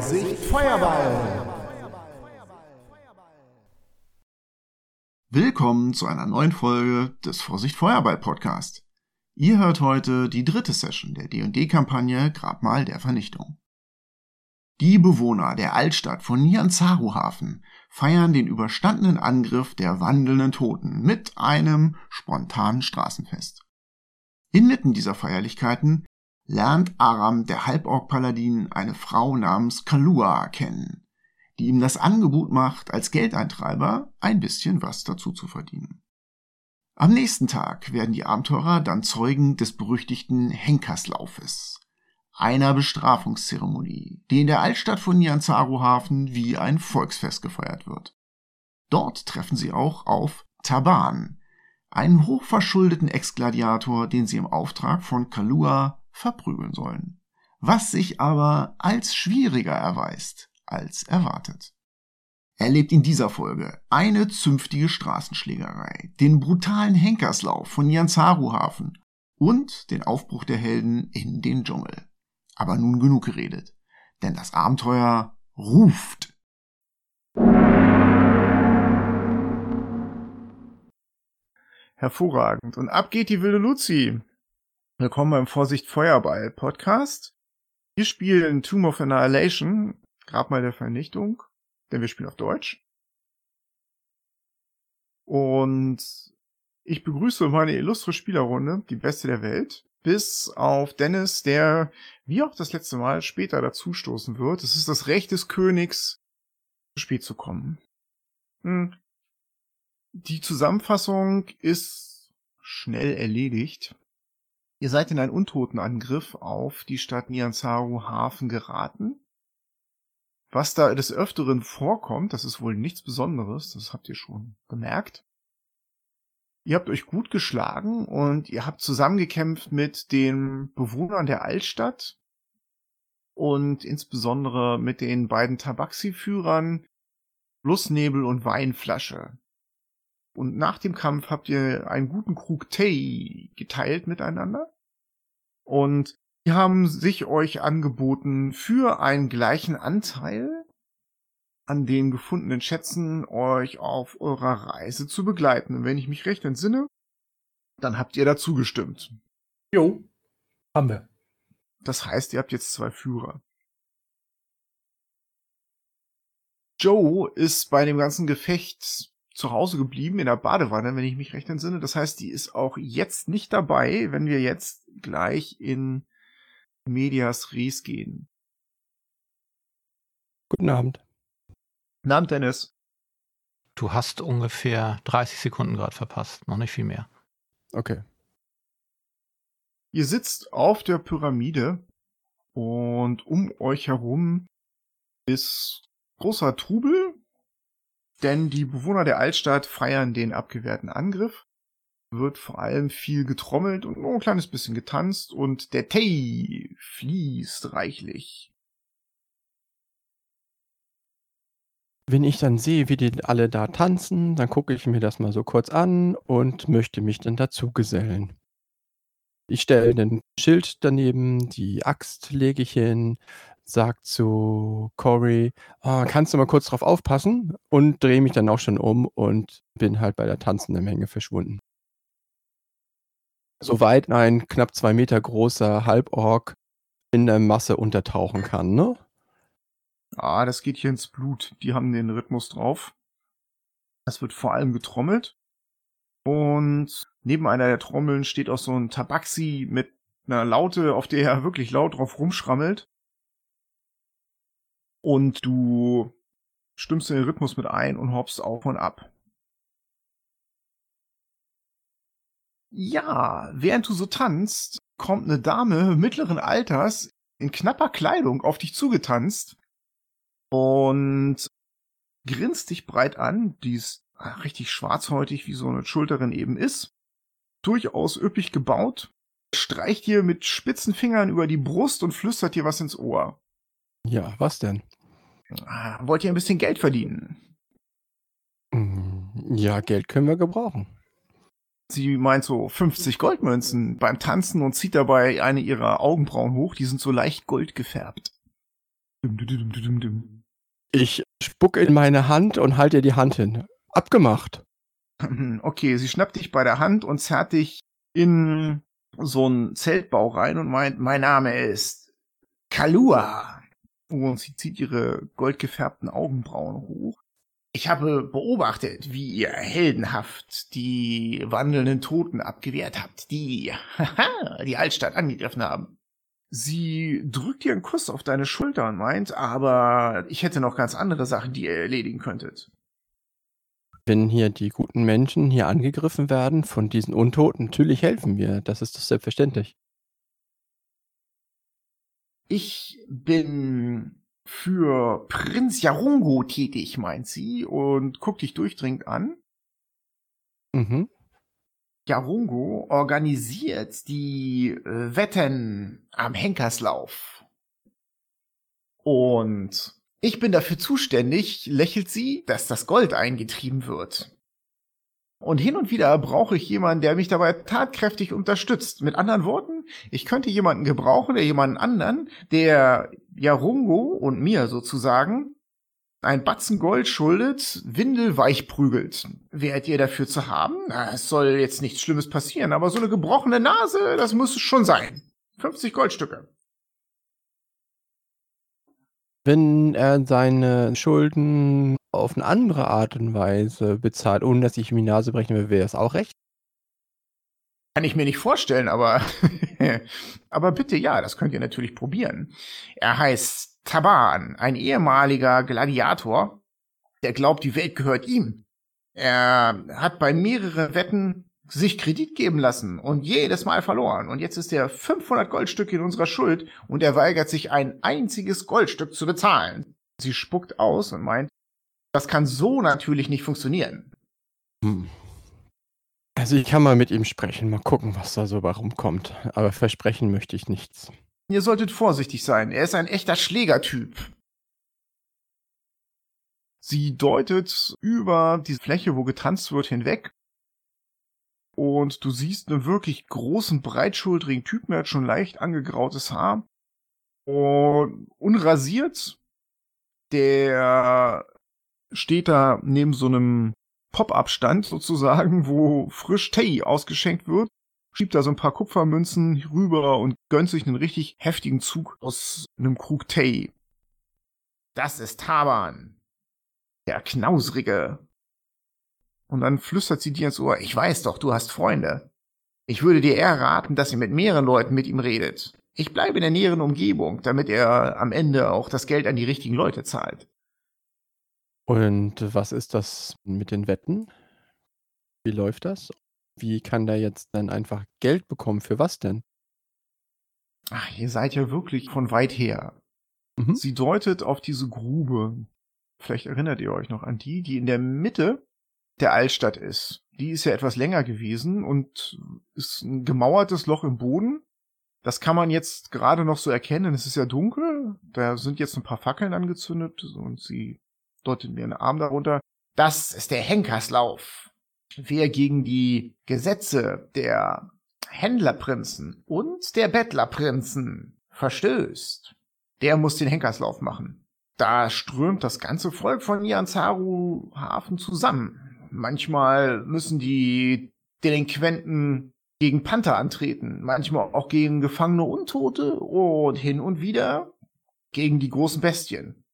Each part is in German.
Vorsicht Feuerball! Willkommen zu einer neuen Folge des Vorsicht Feuerball Podcast. Ihr hört heute die dritte Session der D&D-Kampagne Grabmal der Vernichtung. Die Bewohner der Altstadt von Nianzaru-Hafen feiern den überstandenen Angriff der wandelnden Toten mit einem spontanen Straßenfest. Inmitten dieser Feierlichkeiten lernt Aram, der Halborg-Paladin, eine Frau namens Kalua kennen, die ihm das Angebot macht, als Geldeintreiber ein bisschen was dazu zu verdienen. Am nächsten Tag werden die Abenteurer dann Zeugen des berüchtigten Henkerslaufes, einer Bestrafungszeremonie, die in der Altstadt von Nianzaru-Hafen wie ein Volksfest gefeiert wird. Dort treffen sie auch auf Taban, einen hochverschuldeten Ex-Gladiator, den sie im Auftrag von Kalua verprügeln sollen. Was sich aber als schwieriger erweist als erwartet. Erlebt in dieser Folge eine zünftige Straßenschlägerei, den brutalen Henkerslauf von Nianzaru-Hafen und den Aufbruch der Helden in den Dschungel. Aber nun genug geredet, denn das Abenteuer ruft. Hervorragend. Und ab geht die wilde Luzi. Willkommen beim Vorsicht Feuerball Podcast. Wir spielen Tomb of Annihilation, Grabmal der Vernichtung, denn wir spielen auf Deutsch. Und ich begrüße meine illustre Spielerrunde, die beste der Welt bis auf Dennis, der wie auch das letzte Mal später dazustoßen wird. Es ist das Recht des Königs, zu spät zu kommen. Hm. Die Zusammenfassung ist schnell erledigt. Ihr seid in einen Untotenangriff auf die Stadt Nianzaru Hafen geraten. Was da des Öfteren vorkommt, das ist wohl nichts Besonderes, das habt ihr schon bemerkt. Ihr habt euch gut geschlagen und ihr habt zusammengekämpft mit den Bewohnern der Altstadt und insbesondere mit den beiden Tabaxi-Führern Flussnebel und Weinflasche. Und nach dem Kampf habt ihr einen guten Krug Tee geteilt miteinander. Und die haben sich euch angeboten, für einen gleichen Anteil an den gefundenen Schätzen euch auf eurer Reise zu begleiten. Und wenn ich mich recht entsinne, dann habt ihr dazu gestimmt. Jo, haben wir. Das heißt, ihr habt jetzt zwei Führer. Joe ist bei dem ganzen Gefecht zu Hause geblieben in der Badewanne, wenn ich mich recht entsinne. Das heißt, die ist auch jetzt nicht dabei, wenn wir jetzt gleich in Medias Res gehen. Guten Abend. Guten Abend, Dennis. Du hast ungefähr 30 Sekunden gerade verpasst, noch nicht viel mehr. Okay. Ihr sitzt auf der Pyramide und um euch herum ist großer Trubel, denn die Bewohner der Altstadt feiern den abgewehrten Angriff. Wird vor allem viel getrommelt und nur ein kleines bisschen getanzt und der Tee fließt reichlich. Wenn ich dann sehe, wie die alle da tanzen, dann gucke ich mir das mal so kurz an und möchte mich dann dazu gesellen. Ich stelle ein Schild daneben, die Axt lege ich hin, sag zu Cory, oh, kannst du mal kurz drauf aufpassen? Und drehe mich dann auch schon um und bin halt bei der tanzenden Menge verschwunden. Soweit ein knapp zwei Meter großer Halborg in der Masse untertauchen kann, ne? Ah, das geht hier ins Blut. Die haben den Rhythmus drauf. Es wird vor allem getrommelt. Und neben einer der Trommeln steht auch so ein Tabaxi mit einer Laute, auf der er wirklich laut drauf rumschrammelt. Und du stimmst den Rhythmus mit ein und hoppst auf und ab. Ja, während du so tanzt, kommt eine Dame mittleren Alters in knapper Kleidung auf dich zugetanzt und grinst dich breit an. Die ist richtig schwarzhäutig, wie so eine Schulterin eben ist. Durchaus üppig gebaut. Streicht dir mit spitzen Fingern über die Brust und flüstert dir was ins Ohr. Ja, was denn? Ah, wollt ihr ein bisschen Geld verdienen? Hm, ja, Geld können wir gebrauchen. Sie meint so 50 Goldmünzen beim Tanzen und zieht dabei eine ihrer Augenbrauen hoch, die sind so leicht gold gefärbt. Dum, dum, dum, dum, dum, dum. Ich spucke in meine Hand und halte ihr die Hand hin. Abgemacht. Okay, sie schnappt dich bei der Hand und zerrt dich in so einen Zeltbau rein und meint, mein Name ist Kalua. Und sie zieht ihre goldgefärbten Augenbrauen hoch. Ich habe beobachtet, wie ihr heldenhaft die wandelnden Toten abgewehrt habt, die die Altstadt angegriffen haben. Sie drückt ihr einen Kuss auf deine Schulter und meint, aber ich hätte noch ganz andere Sachen, die ihr erledigen könntet. Wenn hier die guten Menschen hier angegriffen werden von diesen Untoten, natürlich helfen wir. Das ist doch selbstverständlich. Ich bin für Prinz Jarungo tätig, meint sie, und guckt dich durchdringend an. Mhm. Jarungo organisiert die äh, Wetten am Henkerslauf. Und ich bin dafür zuständig, lächelt sie, dass das Gold eingetrieben wird. Und hin und wieder brauche ich jemanden, der mich dabei tatkräftig unterstützt. Mit anderen Worten, ich könnte jemanden gebrauchen, der jemanden anderen, der Jarungo und mir sozusagen ein Batzen Gold schuldet, windelweich prügelt. Wärt ihr dafür zu haben? Na, es soll jetzt nichts Schlimmes passieren, aber so eine gebrochene Nase, das muss es schon sein. 50 Goldstücke. Wenn er seine Schulden auf eine andere Art und Weise bezahlt, ohne dass ich ihm die Nase brechen will, wäre es auch recht. Kann ich mir nicht vorstellen, aber, aber bitte ja, das könnt ihr natürlich probieren. Er heißt Taban, ein ehemaliger Gladiator, der glaubt, die Welt gehört ihm. Er hat bei mehreren Wetten sich Kredit geben lassen und jedes Mal verloren. Und jetzt ist er 500 Goldstücke in unserer Schuld und er weigert sich ein einziges Goldstück zu bezahlen. Sie spuckt aus und meint, das kann so natürlich nicht funktionieren. Hm. Also ich kann mal mit ihm sprechen, mal gucken, was da so bei rumkommt. Aber versprechen möchte ich nichts. Ihr solltet vorsichtig sein. Er ist ein echter Schlägertyp. Sie deutet über die Fläche, wo getanzt wird, hinweg. Und du siehst einen wirklich großen, breitschultrigen Typen. Er hat schon leicht angegrautes Haar. Und unrasiert. Der steht da neben so einem Pop-Up-Stand sozusagen, wo frisch Tee ausgeschenkt wird, schiebt da so ein paar Kupfermünzen rüber und gönnt sich einen richtig heftigen Zug aus einem Krug Tee. Das ist Taban. Der Knausrige. Und dann flüstert sie dir ins Ohr, ich weiß doch, du hast Freunde. Ich würde dir eher raten, dass ihr mit mehreren Leuten mit ihm redet. Ich bleibe in der näheren Umgebung, damit er am Ende auch das Geld an die richtigen Leute zahlt. Und was ist das mit den Wetten? Wie läuft das? Wie kann der jetzt dann einfach Geld bekommen? Für was denn? Ach, ihr seid ja wirklich von weit her. Mhm. Sie deutet auf diese Grube. Vielleicht erinnert ihr euch noch an die, die in der Mitte der Altstadt ist. Die ist ja etwas länger gewesen und ist ein gemauertes Loch im Boden. Das kann man jetzt gerade noch so erkennen. Es ist ja dunkel. Da sind jetzt ein paar Fackeln angezündet und sie deutet mir einen Arm darunter. Das ist der Henkerslauf. Wer gegen die Gesetze der Händlerprinzen und der Bettlerprinzen verstößt, der muss den Henkerslauf machen. Da strömt das ganze Volk von Ianzaru Hafen zusammen. Manchmal müssen die Delinquenten gegen Panther antreten, manchmal auch gegen gefangene Untote und hin und wieder gegen die großen Bestien.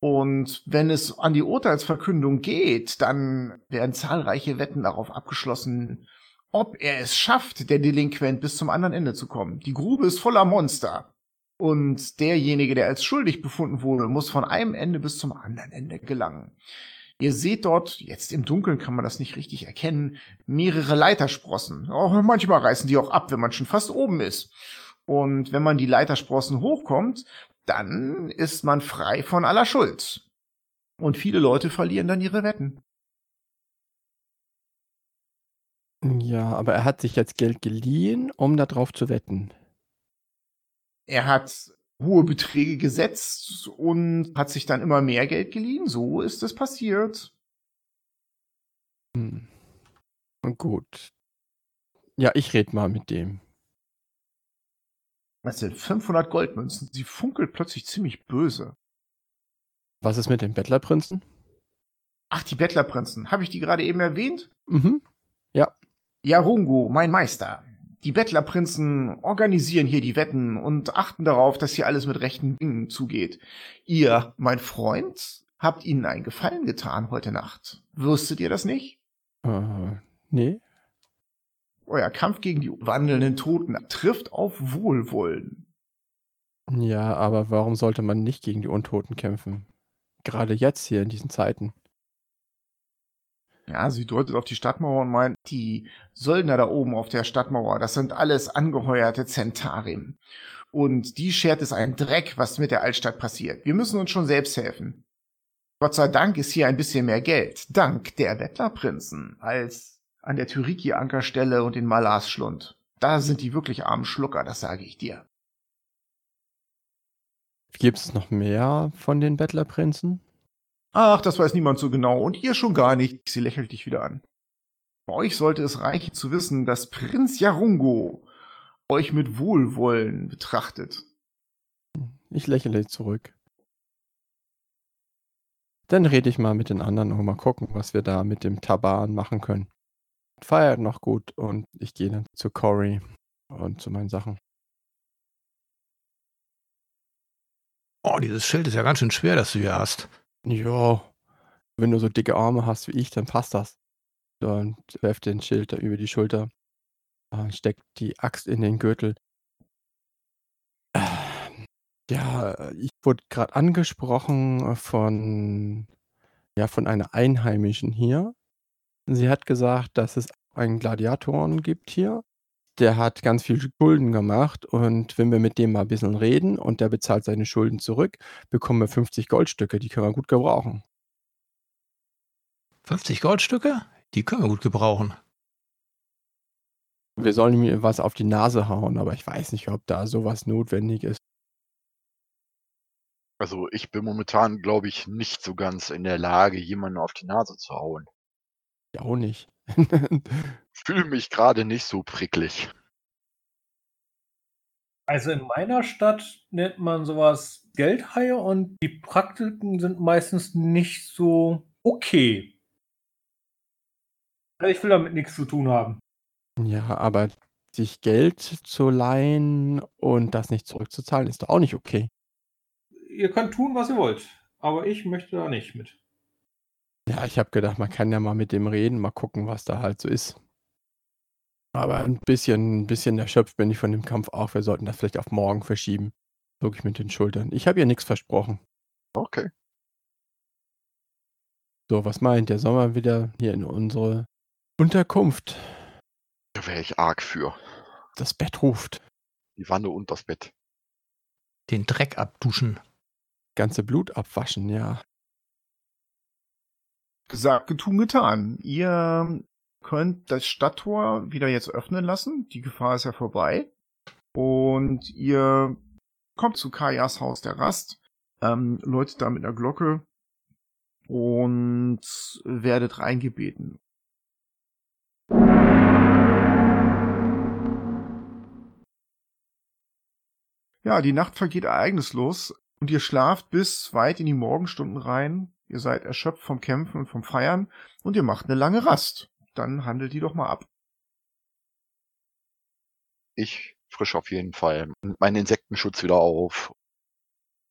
Und wenn es an die Urteilsverkündung geht, dann werden zahlreiche Wetten darauf abgeschlossen, ob er es schafft, der Delinquent bis zum anderen Ende zu kommen. Die Grube ist voller Monster. Und derjenige, der als schuldig befunden wurde, muss von einem Ende bis zum anderen Ende gelangen. Ihr seht dort, jetzt im Dunkeln kann man das nicht richtig erkennen, mehrere Leitersprossen. Auch manchmal reißen die auch ab, wenn man schon fast oben ist. Und wenn man die Leitersprossen hochkommt, dann ist man frei von aller Schuld. Und viele Leute verlieren dann ihre Wetten. Ja, aber er hat sich jetzt Geld geliehen, um darauf zu wetten. Er hat hohe Beträge gesetzt und hat sich dann immer mehr Geld geliehen. So ist es passiert. Hm. Gut. Ja, ich red mal mit dem. Das sind 500 Goldmünzen. Sie funkelt plötzlich ziemlich böse. Was ist mit den Bettlerprinzen? Ach, die Bettlerprinzen. Habe ich die gerade eben erwähnt? Mhm. Ja. Jarungo, mein Meister. Die Bettlerprinzen organisieren hier die Wetten und achten darauf, dass hier alles mit rechten Dingen zugeht. Ihr, mein Freund, habt ihnen einen Gefallen getan heute Nacht. Wusstet ihr das nicht? Äh, nee. Euer Kampf gegen die wandelnden Toten trifft auf Wohlwollen. Ja, aber warum sollte man nicht gegen die Untoten kämpfen? Gerade jetzt hier in diesen Zeiten. Ja, sie deutet auf die Stadtmauer und meint, die Söldner da oben auf der Stadtmauer, das sind alles angeheuerte Zentarim. Und die schert es einen Dreck, was mit der Altstadt passiert. Wir müssen uns schon selbst helfen. Gott sei Dank ist hier ein bisschen mehr Geld, dank der Bettlerprinzen, als an der Tyriki-Ankerstelle und den Malas-Schlund. Da sind die wirklich armen Schlucker, das sage ich dir. Gibt es noch mehr von den Bettlerprinzen? Ach, das weiß niemand so genau und ihr schon gar nicht. Sie lächelt dich wieder an. Bei euch sollte es reichen zu wissen, dass Prinz Jarungo euch mit Wohlwollen betrachtet. Ich lächle zurück. Dann rede ich mal mit den anderen und mal gucken, was wir da mit dem Taban machen können. Feiert noch gut und ich gehe dann zu Cory und zu meinen Sachen. Oh, dieses Schild ist ja ganz schön schwer, das du hier hast. Ja, wenn du so dicke Arme hast wie ich, dann passt das. Und werft den Schild da über die Schulter. Und steckt die Axt in den Gürtel. Ja, ich wurde gerade angesprochen von, ja, von einer Einheimischen hier. Sie hat gesagt, dass es einen Gladiatoren gibt hier. Der hat ganz viel Schulden gemacht und wenn wir mit dem mal ein bisschen reden und der bezahlt seine Schulden zurück, bekommen wir 50 Goldstücke, die können wir gut gebrauchen. 50 Goldstücke? Die können wir gut gebrauchen. Wir sollen ihm was auf die Nase hauen, aber ich weiß nicht, ob da sowas notwendig ist. Also ich bin momentan, glaube ich, nicht so ganz in der Lage, jemanden auf die Nase zu hauen. Ja, auch nicht. Fühle mich gerade nicht so pricklig. Also in meiner Stadt nennt man sowas Geldhaie und die Praktiken sind meistens nicht so okay. Also Ich will damit nichts zu tun haben. Ja, aber sich Geld zu leihen und das nicht zurückzuzahlen, ist doch auch nicht okay. Ihr könnt tun, was ihr wollt, aber ich möchte da nicht mit. Ja, ich habe gedacht, man kann ja mal mit dem reden, mal gucken, was da halt so ist. Aber ein bisschen, ein bisschen erschöpft bin ich von dem Kampf auch. Wir sollten das vielleicht auf morgen verschieben. Wirklich mit den Schultern. Ich habe ihr nichts versprochen. Okay. So, was meint ihr? Sollen wir wieder hier in unsere Unterkunft? Da wäre ich arg für. Das Bett ruft. Die Wanne und das Bett. Den Dreck abduschen. Ganze Blut abwaschen, ja. Gesagt, getun, getan. Ihr könnt das Stadttor wieder jetzt öffnen lassen. Die Gefahr ist ja vorbei. Und ihr kommt zu Kajas Haus der Rast, ähm, läutet da mit einer Glocke und werdet reingebeten. Ja, die Nacht vergeht ereignislos und ihr schlaft bis weit in die Morgenstunden rein. Ihr seid erschöpft vom Kämpfen und vom Feiern und ihr macht eine lange Rast. Dann handelt die doch mal ab. Ich frisch auf jeden Fall meinen Insektenschutz wieder auf.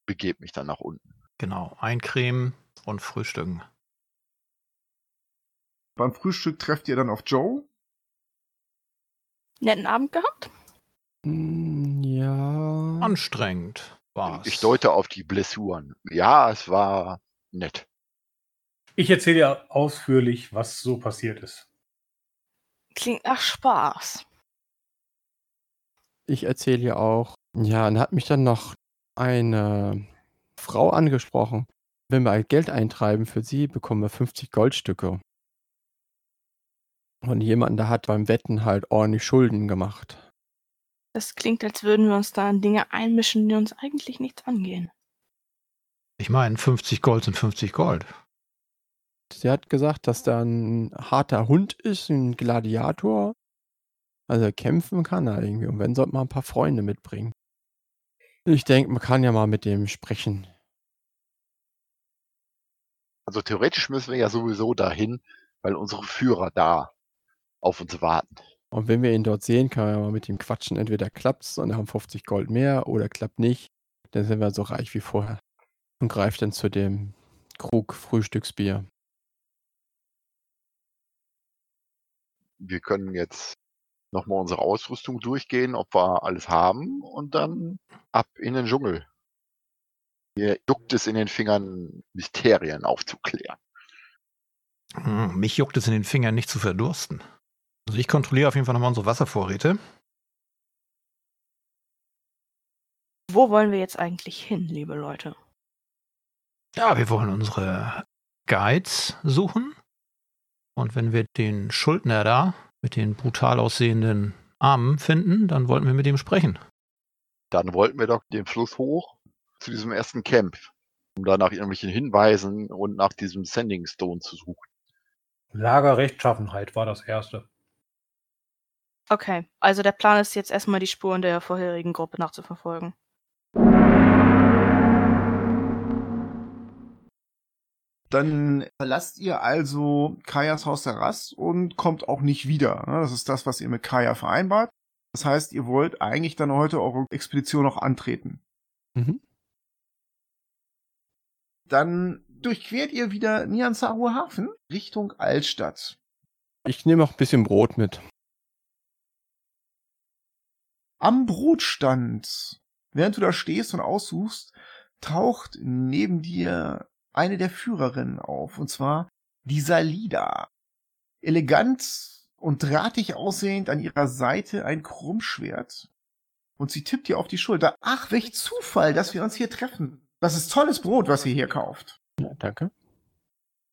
Begebe mich dann nach unten. Genau, eincremen und frühstücken. Beim Frühstück trefft ihr dann auf Joe. Netten Abend gehabt? Hm, Ja. Anstrengend war's. Ich deute auf die Blessuren. Ja, es war nett. Ich erzähle dir ausführlich, was so passiert ist. Klingt nach Spaß. Ich erzähle ja auch. Ja, dann hat mich dann noch eine Frau angesprochen. Wenn wir halt Geld eintreiben für sie, bekommen wir 50 Goldstücke. Und jemand, der hat beim Wetten halt ordentlich Schulden gemacht. Das klingt, als würden wir uns da in Dinge einmischen, die uns eigentlich nichts angehen. Ich meine, 50 Gold sind 50 Gold. Sie hat gesagt, dass da ein harter Hund ist, ein Gladiator. Also kämpfen kann er irgendwie. Und wenn, sollte man ein paar Freunde mitbringen. Ich denke, man kann ja mal mit dem sprechen. Also theoretisch müssen wir ja sowieso dahin, weil unsere Führer da auf uns warten. Und wenn wir ihn dort sehen, kann man mal mit ihm quatschen. Entweder klappt's und haben 50 Gold mehr oder klappt nicht. Dann sind wir so reich wie vorher. Und greift dann zu dem Krug Frühstücksbier. Wir können jetzt nochmal unsere Ausrüstung durchgehen, ob wir alles haben und dann ab in den Dschungel. Mir juckt es in den Fingern, Mysterien aufzuklären. Hm, Mich juckt es in den Fingern nicht zu verdursten. Also ich kontrolliere auf jeden Fall nochmal unsere Wasservorräte. Wo wollen wir jetzt eigentlich hin, liebe Leute? Ja, wir wollen unsere Guides suchen. Und wenn wir den Schuldner da mit den brutal aussehenden Armen finden, dann wollten wir mit ihm sprechen. Dann wollten wir doch den Fluss hoch zu diesem ersten Camp, um da nach irgendwelchen Hinweisen und nach diesem Sending Stone zu suchen. Lager Rechtschaffenheit war das erste. Okay, also der Plan ist jetzt erstmal die Spuren der vorherigen Gruppe nachzuverfolgen. Dann verlasst ihr also Kajas Haus der Rast und kommt auch nicht wieder. ne? Das ist das, was ihr mit Kaya vereinbart. Das heißt, ihr wollt eigentlich dann heute eure Expedition noch antreten. Mhm. Dann durchquert ihr wieder Nianzaru Hafen Richtung Altstadt. Ich nehme auch ein bisschen Brot mit. Am Brotstand, während du da stehst und aussuchst, taucht neben dir eine der Führerinnen auf, und zwar die Salida. Elegant und drahtig aussehend an ihrer Seite ein Krummschwert. Und sie tippt dir auf die Schulter. Ach, welch Zufall, dass wir uns hier treffen. Das ist tolles Brot, was ihr hier kauft. Ja, danke.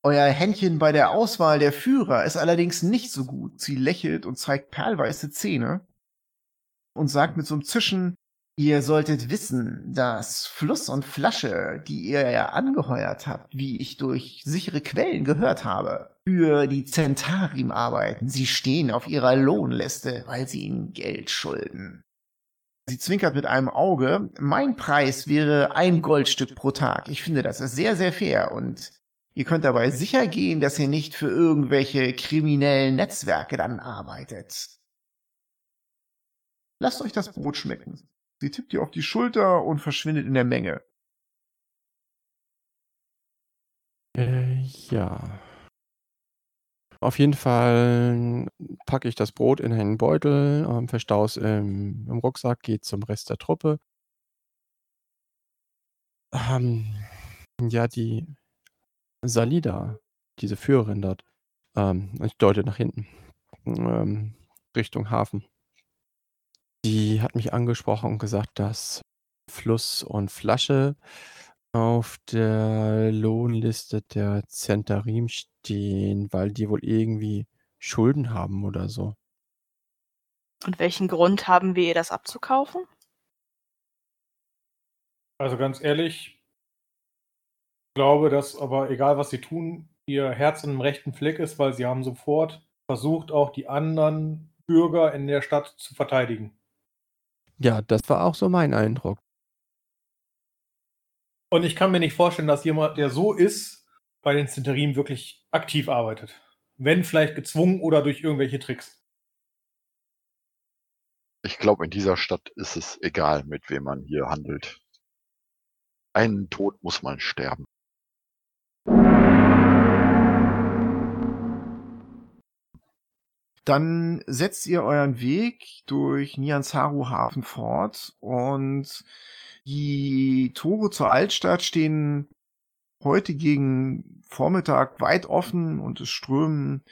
Euer Händchen bei der Auswahl der Führer ist allerdings nicht so gut. Sie lächelt und zeigt perlweiße Zähne und sagt mit so einem Zischen, ihr solltet wissen, dass Fluss und Flasche, die ihr ja angeheuert habt, wie ich durch sichere Quellen gehört habe, für die Zentarim arbeiten. Sie stehen auf ihrer Lohnliste, weil sie ihnen Geld schulden. Sie zwinkert mit einem Auge. Mein Preis wäre ein Goldstück pro Tag. Ich finde, das ist sehr, sehr fair und ihr könnt dabei sicher gehen, dass ihr nicht für irgendwelche kriminellen Netzwerke dann arbeitet. Lasst euch das Brot schmecken. Sie tippt ihr auf die Schulter und verschwindet in der Menge. Äh, ja. Auf jeden Fall packe ich das Brot in einen Beutel, ähm, verstaue es im, im Rucksack, gehe zum Rest der Truppe. Ähm, ja, die Salida, diese Führerin dort, ähm, ich deute nach hinten, ähm, Richtung Hafen. Die hat mich angesprochen und gesagt, dass Fluss und Flasche auf der Lohnliste der Zentarim stehen, weil die wohl irgendwie Schulden haben oder so. Und welchen Grund haben wir, ihr das abzukaufen? Also ganz ehrlich, ich glaube, dass aber egal was sie tun, ihr Herz in dem rechten Fleck ist, weil sie haben sofort versucht, auch die anderen Bürger in der Stadt zu verteidigen. Ja, das war auch so mein Eindruck. Und ich kann mir nicht vorstellen, dass jemand, der so ist, bei den Zenterim wirklich aktiv arbeitet. Wenn vielleicht gezwungen oder durch irgendwelche Tricks. Ich glaube, in dieser Stadt ist es egal, mit wem man hier handelt. Einen Tod muss man sterben. Dann setzt ihr euren Weg durch Nianzaru Hafen fort und die Tore zur Altstadt stehen heute gegen Vormittag weit offen und es strömen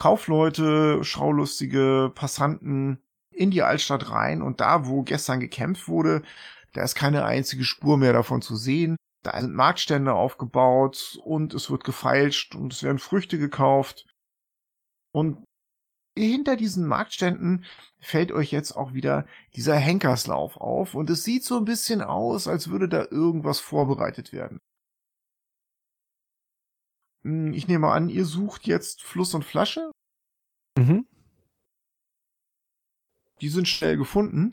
Kaufleute, Schaulustige, Passanten in die Altstadt rein und da, wo gestern gekämpft wurde, da ist keine einzige Spur mehr davon zu sehen. Da sind Marktstände aufgebaut und es wird gefeilscht und es werden Früchte gekauft. Und hinter diesen Marktständen fällt euch jetzt auch wieder dieser Henkerslauf auf und es sieht so ein bisschen aus, als würde da irgendwas vorbereitet werden. Hm, Ich nehme an, ihr sucht jetzt Fluss und Flasche. Mhm. Die sind schnell gefunden.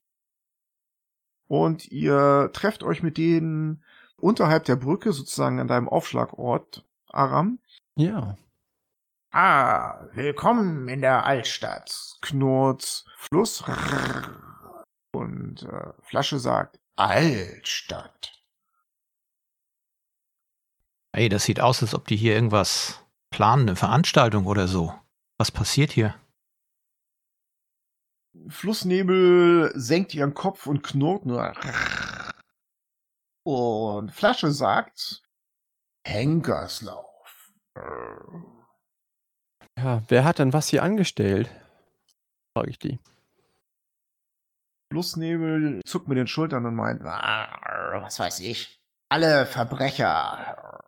Und ihr trefft euch mit denen unterhalb der Brücke, sozusagen an deinem Aufschlagort, Aram. Ja. Ah, willkommen in der Altstadt, knurrt Fluss. Und äh, Flasche sagt, Altstadt. Ey, das sieht aus, als ob die hier irgendwas planen, eine Veranstaltung oder so. Was passiert hier? Flussnebel senkt ihren Kopf und knurrt nur. Und Flasche sagt, Henkerslauf. Ja, wer hat denn was hier angestellt? Frage ich die. Flussnebel zuckt mit den Schultern und meint, was weiß ich. Alle Verbrecher,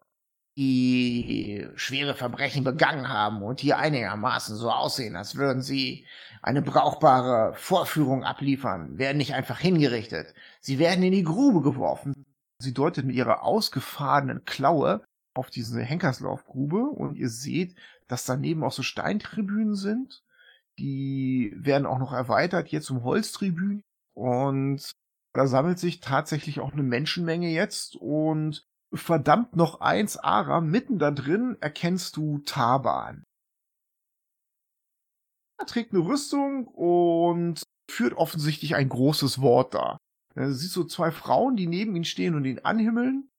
die schwere Verbrechen begangen haben und hier einigermaßen so aussehen, als würden sie eine brauchbare Vorführung abliefern, werden nicht einfach hingerichtet. Sie werden in die Grube geworfen. Sie deutet mit ihrer ausgefahrenen Klaue auf diese Henkerslaufgrube und ihr seht, dass daneben auch so Steintribünen sind. Die werden auch noch erweitert, jetzt um Holztribünen. Und da sammelt sich tatsächlich auch eine Menschenmenge jetzt und verdammt noch eins, Ara, mitten da drin erkennst du Taban. Er trägt eine Rüstung und führt offensichtlich ein großes Wort da. Er sieht so zwei Frauen, die neben ihm stehen und ihn anhimmeln.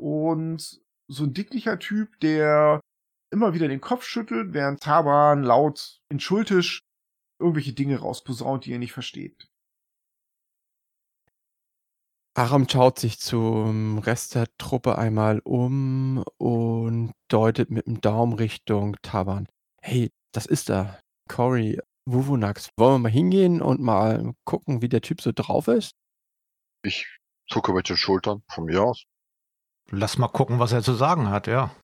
Und so ein dicklicher Typ, der immer wieder den Kopf schüttelt, während Taban laut in Schultisch irgendwelche Dinge rausposaunt, die er nicht versteht. Aram schaut sich zum Rest der Truppe einmal um und deutet mit dem Daumen Richtung Taban. Hey, das ist er. Cory Wuvunax. Wollen wir mal hingehen und mal gucken, wie der Typ so drauf ist? Ich zucke mit den Schultern von mir aus. Lass mal gucken, was er zu sagen hat, ja.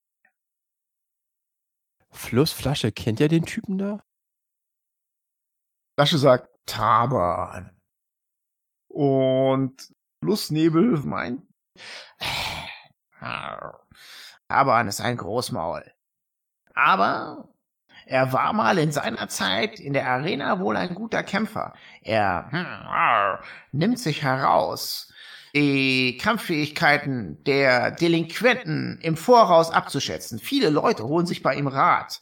Flussflasche, kennt ihr den Typen da? Flasche sagt Taban. Und Flussnebel meint, Taban ist ein Großmaul. Aber er war mal in seiner Zeit in der Arena wohl ein guter Kämpfer. Er hm, nimmt sich heraus, die Kampffähigkeiten der Delinquenten im Voraus abzuschätzen. Viele Leute holen sich bei ihm Rat.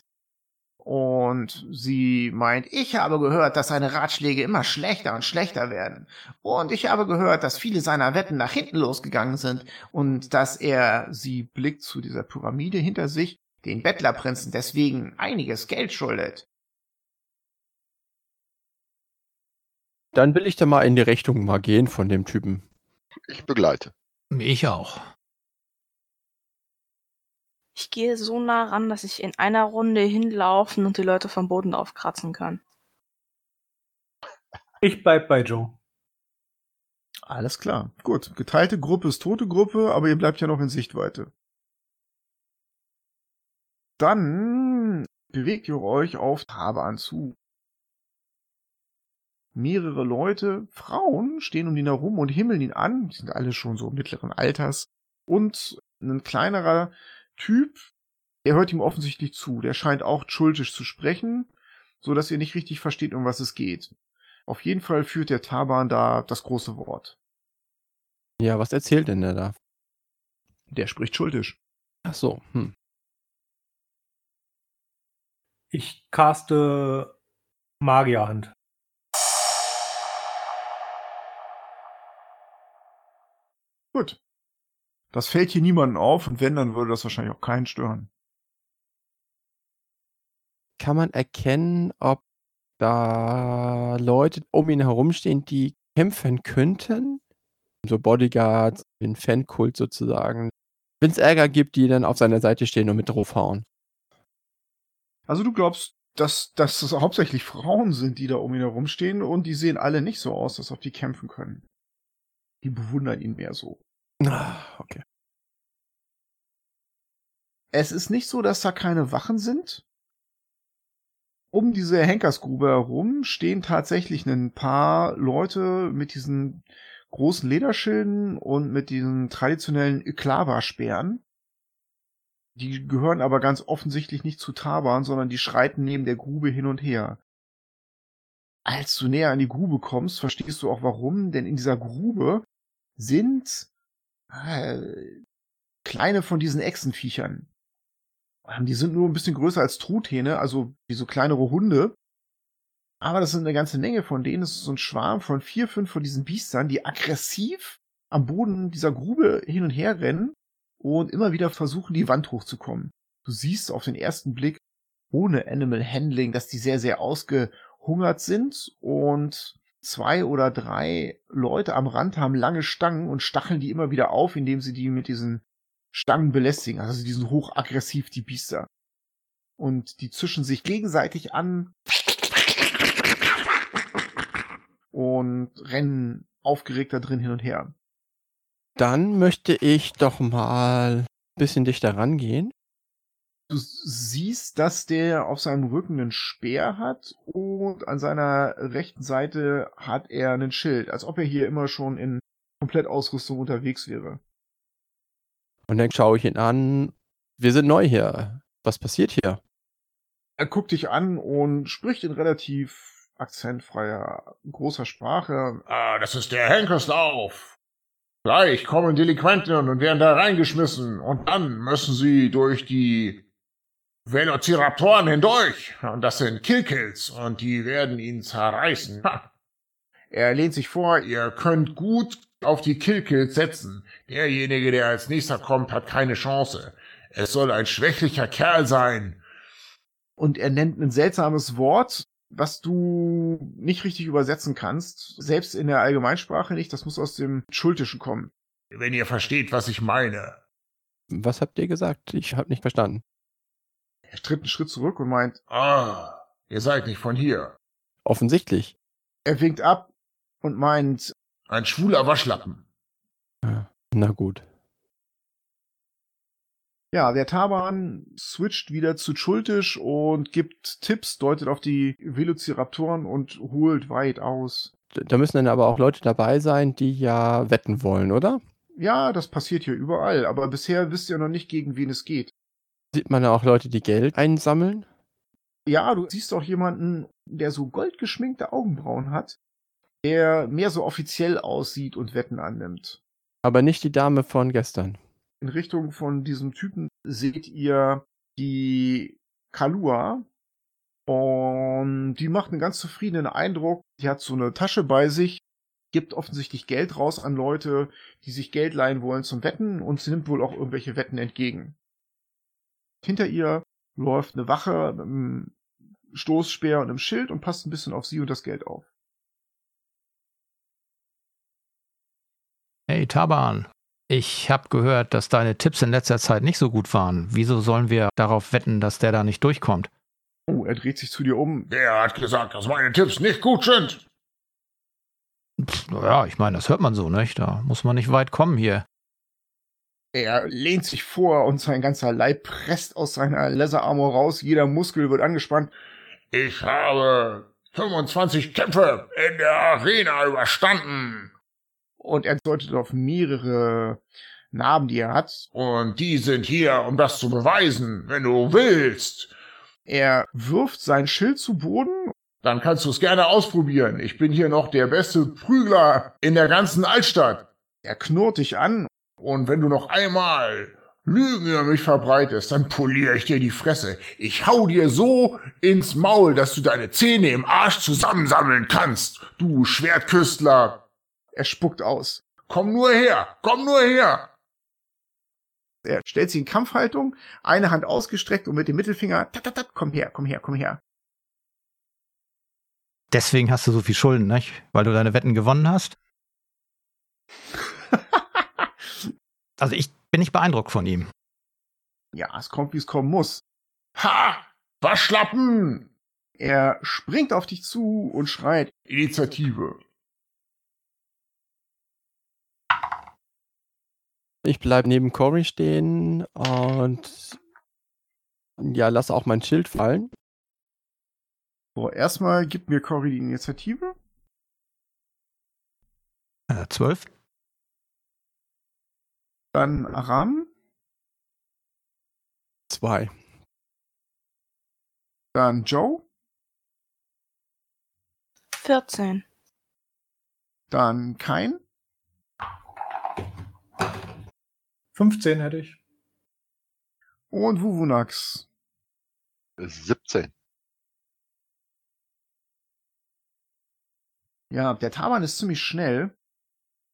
Und sie meint, ich habe gehört, dass seine Ratschläge immer schlechter und schlechter werden. Und ich habe gehört, dass viele seiner Wetten nach hinten losgegangen sind und dass er, sie blickt zu dieser Pyramide hinter sich, den Bettlerprinzen deswegen einiges Geld schuldet. Dann will ich da mal in die Richtung mal gehen von dem Typen. Ich begleite. Ich auch. Ich gehe so nah ran, dass ich in einer Runde hinlaufen und die Leute vom Boden aufkratzen kann. Ich bleib bei Joe. Alles klar. Gut. Geteilte Gruppe ist tote Gruppe, aber ihr bleibt ja noch in Sichtweite. Dann bewegt ihr euch auf Taban zu. Mehrere Leute, Frauen, stehen um ihn herum und himmeln ihn an. Die sind alle schon so mittleren Alters. Und ein kleinerer Typ, der hört ihm offensichtlich zu. Der scheint auch schuldisch zu sprechen, so dass ihr nicht richtig versteht, um was es geht. Auf jeden Fall führt der Taban da das große Wort. Ja, was erzählt denn der da? Der spricht schuldisch. Ach so, hm. Ich caste Magierhand. Gut. Das fällt hier niemanden auf und wenn, dann würde das wahrscheinlich auch keinen stören. Kann man erkennen, ob da Leute um ihn herumstehen, die kämpfen könnten? So Bodyguards, den Fankult sozusagen. Wenn es Ärger gibt, die dann auf seiner Seite stehen und mit draufhauen. Also du glaubst, dass, dass es hauptsächlich Frauen sind, die da um ihn herumstehen und die sehen alle nicht so aus, als ob die kämpfen können. Die bewundern ihn mehr so. Ah, okay. Es ist nicht so, dass da keine Wachen sind. Um diese Henkersgrube herum stehen tatsächlich ein paar Leute mit diesen großen Lederschilden und mit diesen traditionellen Iklava-Speeren. Die gehören aber ganz offensichtlich nicht zu Taban, sondern die schreiten neben der Grube hin und her. Als du näher an die Grube kommst, verstehst du auch warum, denn in dieser Grube sind äh, kleine von diesen Echsenviechern. Ähm, Die sind nur ein bisschen größer als Truthähne, also wie so kleinere Hunde. Aber das sind eine ganze Menge von denen. Es ist so ein Schwarm von vier, fünf von diesen Biestern, die aggressiv am Boden dieser Grube hin und her rennen und immer wieder versuchen, die Wand hochzukommen. Du siehst auf den ersten Blick ohne Animal Handling, dass die sehr, sehr ausgehungert sind und zwei oder drei Leute am Rand haben lange Stangen und stacheln die immer wieder auf, indem sie die mit diesen Stangen belästigen. Also die sind hochaggressiv, die Biester. Und die zischen sich gegenseitig an und rennen aufgeregt da drin hin und her. Dann möchte ich doch mal ein bisschen dichter rangehen. Du siehst, dass der auf seinem Rücken einen Speer hat und an seiner rechten Seite hat er einen Schild, als ob er hier immer schon in Komplettausrüstung unterwegs wäre. Und dann schaue ich ihn an. Wir sind neu hier. Was passiert hier? Er guckt dich an und spricht in relativ akzentfreier, großer Sprache. Ah, das ist der Henkerslauf. Gleich kommen Delinquenten und werden da reingeschmissen und dann müssen sie durch die Velociraptoren hindurch. Und das sind Killkills und die werden ihn zerreißen. Ha. Er lehnt sich vor, ihr könnt gut auf die Killkills setzen. Derjenige, der als nächster kommt, hat keine Chance. Es soll ein schwächlicher Kerl sein. Und er nennt ein seltsames Wort, was du nicht richtig übersetzen kannst. Selbst in der Allgemeinsprache nicht. Das muss aus dem Schultischen kommen. Wenn ihr versteht, was ich meine. Was habt ihr gesagt? Ich habe nicht verstanden. Er tritt einen Schritt zurück und meint, Ah, ihr seid nicht von hier. Offensichtlich. er winkt ab und meint, Ein schwuler Waschlappen. Ja, Na gut. ja, der Taban switcht wieder zu Schultisch und gibt Tipps, deutet auf die Velociraptoren und holt weit aus. Da müssen dann aber auch Leute dabei sein, die ja wetten wollen, oder? Ja, das passiert hier überall, aber bisher wisst ihr noch nicht, gegen wen es geht. Sieht man da auch Leute, die Geld einsammeln? Ja, du siehst auch jemanden, der so goldgeschminkte Augenbrauen hat, der mehr so offiziell aussieht und Wetten annimmt. Aber nicht die Dame von gestern. In Richtung von diesem Typen seht ihr die Kalua und die macht einen ganz zufriedenen Eindruck. Die hat so eine Tasche bei sich, gibt offensichtlich Geld raus an Leute, die sich Geld leihen wollen zum Wetten und sie nimmt wohl auch irgendwelche Wetten entgegen. Hinter ihr läuft eine Wache mit einem Stoßspeer und einem Schild und passt ein bisschen auf sie und das Geld auf. Hey Taban, ich habe gehört, dass deine Tipps in letzter Zeit nicht so gut waren. Wieso sollen wir darauf wetten, dass der da nicht durchkommt? Oh, er dreht sich zu dir um. Der hat gesagt, dass meine Tipps nicht gut sind. Pff, naja, ich meine, das hört man so, nicht? Da muss man nicht weit kommen hier. Er lehnt sich vor und sein ganzer Leib presst aus seiner Leather Armor raus. Jeder Muskel wird angespannt. Ich habe 25 Kämpfe in der Arena überstanden. Und er deutet auf mehrere Narben, die er hat. Und die sind hier, um das zu beweisen, wenn du willst. Er wirft sein Schild zu Boden. Dann kannst du es gerne ausprobieren. Ich bin hier noch der beste Prügler in der ganzen Altstadt. Er knurrt dich an. Und wenn du noch einmal Lügen über mich verbreitest, dann poliere ich dir die Fresse. Ich hau dir so ins Maul, dass du deine Zähne im Arsch zusammensammeln kannst. Du Schwertküstler. Er spuckt aus. Komm nur her, komm nur her. Er stellt sich in Kampfhaltung, eine Hand ausgestreckt und mit dem Mittelfinger, tat, tat, tat, komm her, komm her, komm her. Deswegen hast du so viel Schulden, nicht? Weil du deine Wetten gewonnen hast? Also ich bin nicht beeindruckt von ihm. Ja, es kommt, wie es kommen muss. Ha! Waschlappen! Er springt auf dich zu und schreit, Initiative. Ich bleibe neben Cory stehen und ja, lasse auch mein Schild fallen. so, erstmal gibt mir Cory die Initiative. Äh, zwölf? Dann Aram, Zwei. dann Joe, 14. Dann kein. 15 hätte ich. Und Wuvunax. 17. Ja, der Taban ist ziemlich schnell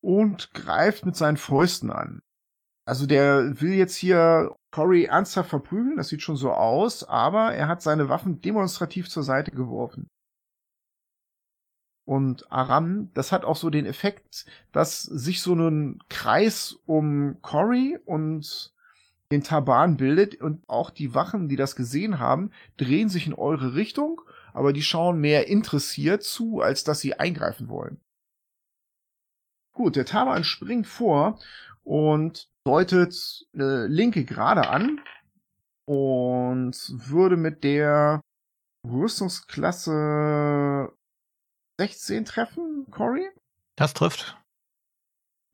und greift mit seinen Fäusten an. Also der will jetzt hier Cory ernsthaft verprügeln, das sieht schon so aus, aber er hat seine Waffen demonstrativ zur Seite geworfen. Und Aram, das hat auch so den Effekt, dass sich so ein Kreis um Cory und den Taban bildet und auch die Wachen, die das gesehen haben, drehen sich in eure Richtung, aber die schauen mehr interessiert zu, als dass sie eingreifen wollen. Gut, der Taban springt vor und deutet eine linke Gerade an und würde mit der Rüstungsklasse 16 treffen, Cory. Das trifft.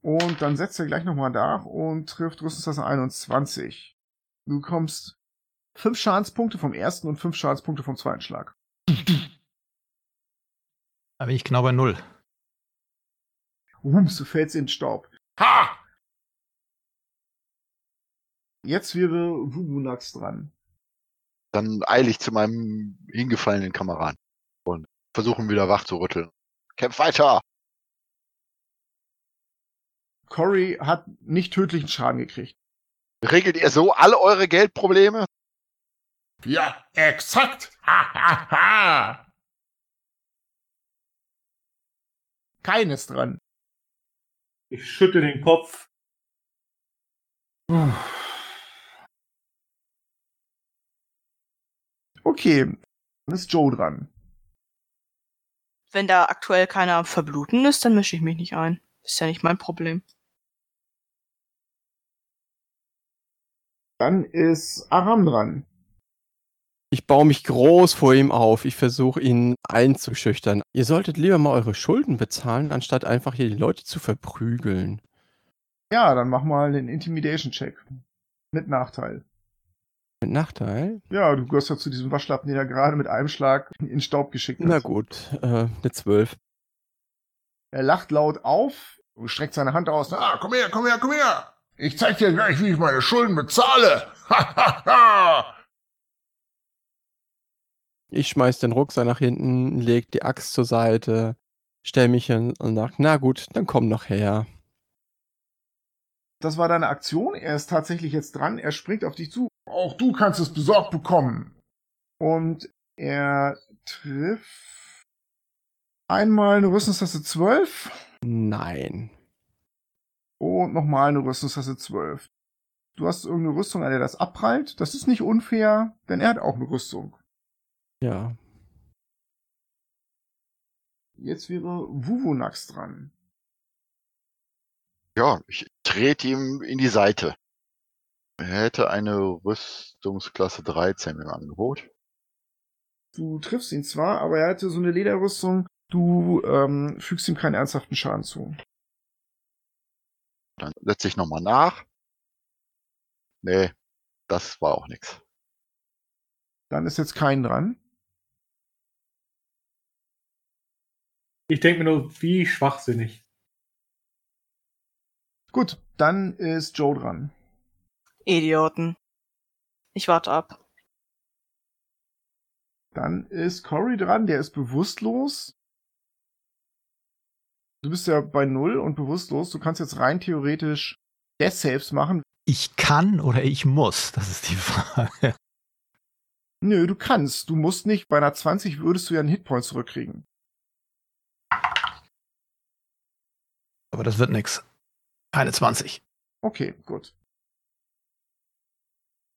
Und dann setzt er gleich nochmal nach und trifft Rüstungsklasse 21. Du bekommst fünf Schadenspunkte vom ersten und fünf Schadenspunkte vom zweiten Schlag. Da bin ich genau bei null. Rums, du fällst in den Staub. Ha! Jetzt wäre Wubunax dran. Dann eile ich zu meinem hingefallenen Kameraden und versuche ihn wieder wach zu rütteln. Kämpf weiter! Cory hat nicht tödlichen Schaden gekriegt. Regelt ihr so alle eure Geldprobleme? Ja, exakt! Ha, ha, ha! Keines dran. Ich schütte den Kopf. Okay, dann ist Joe dran. Wenn da aktuell keiner am Verbluten ist, dann mische ich mich nicht ein. Ist ja nicht mein Problem. Dann ist Aram dran. Ich baue mich groß vor ihm auf. Ich versuche ihn einzuschüchtern. Ihr solltet lieber mal eure Schulden bezahlen, anstatt einfach hier die Leute zu verprügeln. Ja, dann mach mal den Intimidation-Check. Mit Nachteil. Mit Nachteil? Ja, du gehörst ja zu diesem Waschlappen, den er gerade mit einem Schlag in den Staub geschickt hat. Na gut, äh, eine 12. Er lacht laut auf und streckt seine Hand aus. Ah, komm her, komm her, komm her! Ich zeig dir gleich, wie ich meine Schulden bezahle! Ha, ha, ha! Ich schmeiß den Rucksack nach hinten, leg die Axt zur Seite, stell mich hin und sag, na gut, dann komm noch her. Das war deine Aktion. Er ist tatsächlich jetzt dran. Er springt auf dich zu Auch du kannst es besorgt bekommen. und er trifft einmal eine Rüstungstasse 12 Nein. und nochmal eine Rüstungstasse 12. Du hast irgendeine Rüstung, an der das abprallt. Das ist nicht unfair, denn er hat auch eine Rüstung. Ja. Jetzt wäre Wuvunax dran. Ja, ich trete ihm in die Seite. Er hätte eine Rüstungsklasse 13 im Angebot. Du triffst ihn zwar, aber er hatte so eine Lederrüstung. Du ähm, fügst ihm keinen ernsthaften Schaden zu. Dann setze ich nochmal nach. Nee, das war auch nix. Dann ist jetzt kein dran. Ich denke mir nur, wie schwachsinnig. Gut, dann ist Joe dran. Idioten. Ich warte ab. Dann ist Cory dran, der ist bewusstlos. Du bist ja bei Null und bewusstlos. Du kannst jetzt rein theoretisch Death Saves machen. Ich kann oder ich muss, das ist die Frage. Nö, du kannst. Du musst nicht. Bei einer 20 würdest du ja einen Hitpoint zurückkriegen. Aber das wird nix. Keine 20. Okay, gut.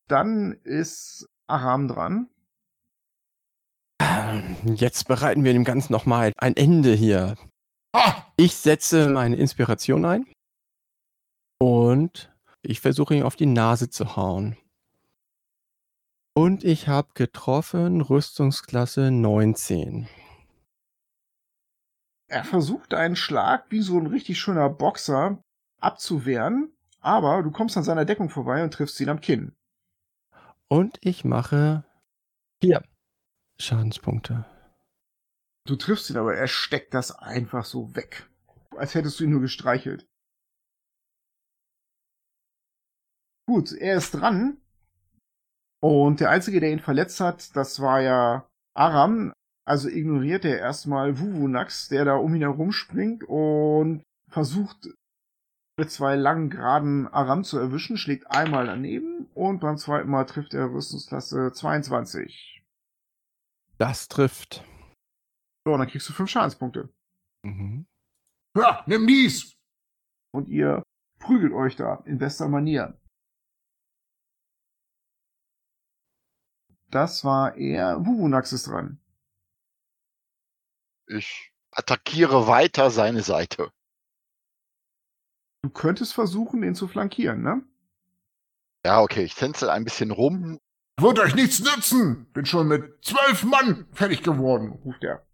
Dann ist Aram dran. Jetzt bereiten wir dem Ganzen nochmal ein Ende hier. Ich setze meine Inspiration ein und ich versuche ihn auf die Nase zu hauen. Und ich habe getroffen Rüstungsklasse 19. Er versucht einen Schlag wie so ein richtig schöner Boxer abzuwehren, aber du kommst an seiner Deckung vorbei und triffst ihn am Kinn. Und ich mache vier Schadenspunkte. Du triffst ihn, aber er steckt das einfach so weg. Als hättest du ihn nur gestreichelt. Gut, er ist dran. Und der Einzige, der ihn verletzt hat, das war ja Aram. Also ignoriert er erstmal Wuvunax, der da um ihn herum springt und versucht mit zwei langen geraden Aram zu erwischen, schlägt einmal daneben und beim zweiten Mal trifft er Rüstungsklasse 22. Das trifft. So, und dann kriegst du fünf Schadenspunkte. Mhm. Ja, nimm dies! Und ihr prügelt euch da in bester Manier. Das war er. Wuvunax ist dran. Ich attackiere weiter seine Seite. Du könntest versuchen, ihn zu flankieren, ne? Ja, okay, ich tänzel ein bisschen rum. Wird euch nichts nützen! Bin schon mit zwölf Mann fertig geworden. ruft er.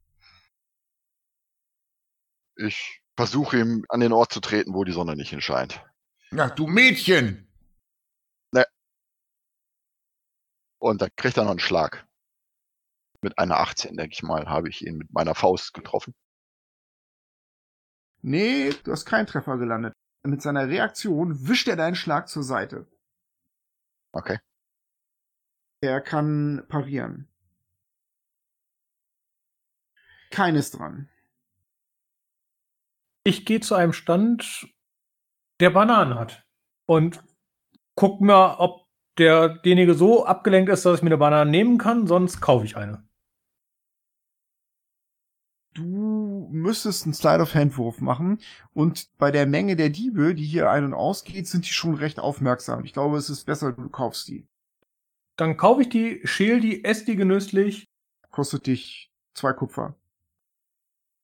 Ich versuche ihm an den Ort zu treten, wo die Sonne nicht hinscheint. Ja, du Mädchen! Und da kriegt er noch einen Schlag. Mit einer 18, denke ich mal, habe ich ihn mit meiner Faust getroffen. Nee, du hast keinen Treffer gelandet. Mit seiner Reaktion wischt er deinen Schlag zur Seite. Okay. Er kann parieren. Keines dran. Ich gehe zu einem Stand, der Bananen hat. Und guck mir, ob derjenige so abgelenkt ist, dass ich mir eine Banane nehmen kann, sonst kaufe ich eine. Du müsstest einen Slide-of-Hand-Wurf machen und bei der Menge der Diebe, die hier ein- und ausgeht, sind die schon recht aufmerksam. Ich glaube, es ist besser, du kaufst die. Dann kaufe ich die, schäl die, esse die genüsslich Kostet dich zwei Kupfer.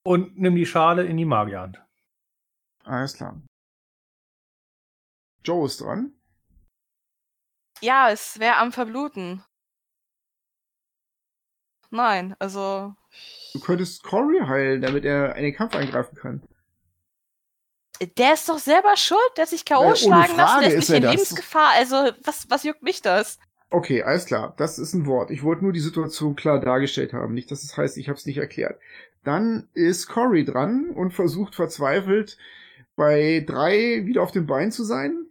und nimm die Schale in die Magierhand. Alles klar. Joe ist dran. Ja, es wäre am Verbluten. Nein, also. Du könntest Cory heilen, damit er in den Kampf eingreifen kann. Der ist doch selber schuld, der sich K.O. Äh, schlagen lassen, der ist ist nicht in das. Lebensgefahr. Also, was, was juckt mich das? Okay, alles klar. Das ist ein Wort. Ich wollte nur die Situation klar dargestellt haben. Nicht, dass es heißt, ich habe es nicht erklärt. Dann ist Cory dran und versucht verzweifelt bei drei wieder auf dem Bein zu sein.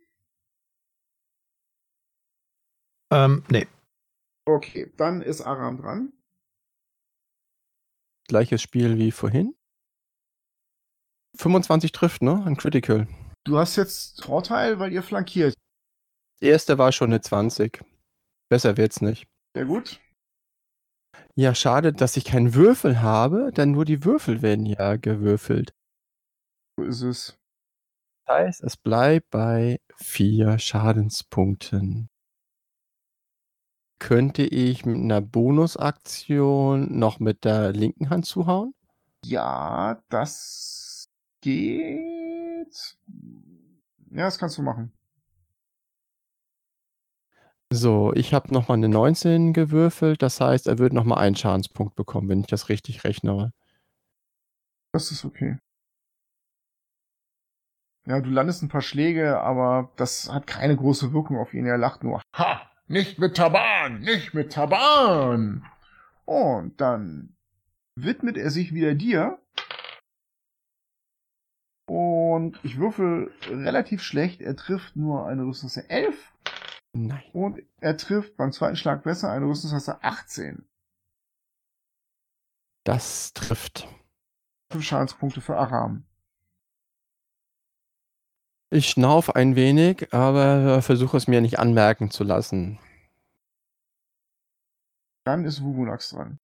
Ähm, nee. Okay, dann ist Aram dran. Gleiches Spiel wie vorhin. 25 trifft, ne? Ein Critical. Du hast jetzt Vorteil, weil ihr flankiert. Die erste war schon eine 20. Besser wird's nicht. Sehr gut. Ja, schade, dass ich keinen Würfel habe, denn nur die Würfel werden ja gewürfelt. So ist es. Das heißt, es bleibt bei vier Schadenspunkten. Könnte ich mit einer Bonusaktion noch mit der linken Hand zuhauen? Ja, das geht. Ja, das kannst du machen. So, ich habe nochmal eine 19 gewürfelt, das heißt, er wird nochmal einen Schadenspunkt bekommen, wenn ich das richtig rechne. Das ist okay. Ja, du landest ein paar Schläge, aber das hat keine große Wirkung auf ihn. Er lacht nur. Ha! Nicht mit Taban! Nicht mit Taban! Und dann widmet er sich wieder dir. Und ich würfel relativ schlecht. Er trifft nur eine Rüstungsklasse 11. Nein. Und er trifft beim zweiten Schlag besser eine Rüstungsklasse 18. Das trifft. Fünf Schadenspunkte für Aram. Ich schnauf ein wenig, aber versuche es mir nicht anmerken zu lassen. Dann ist Wuvunax dran.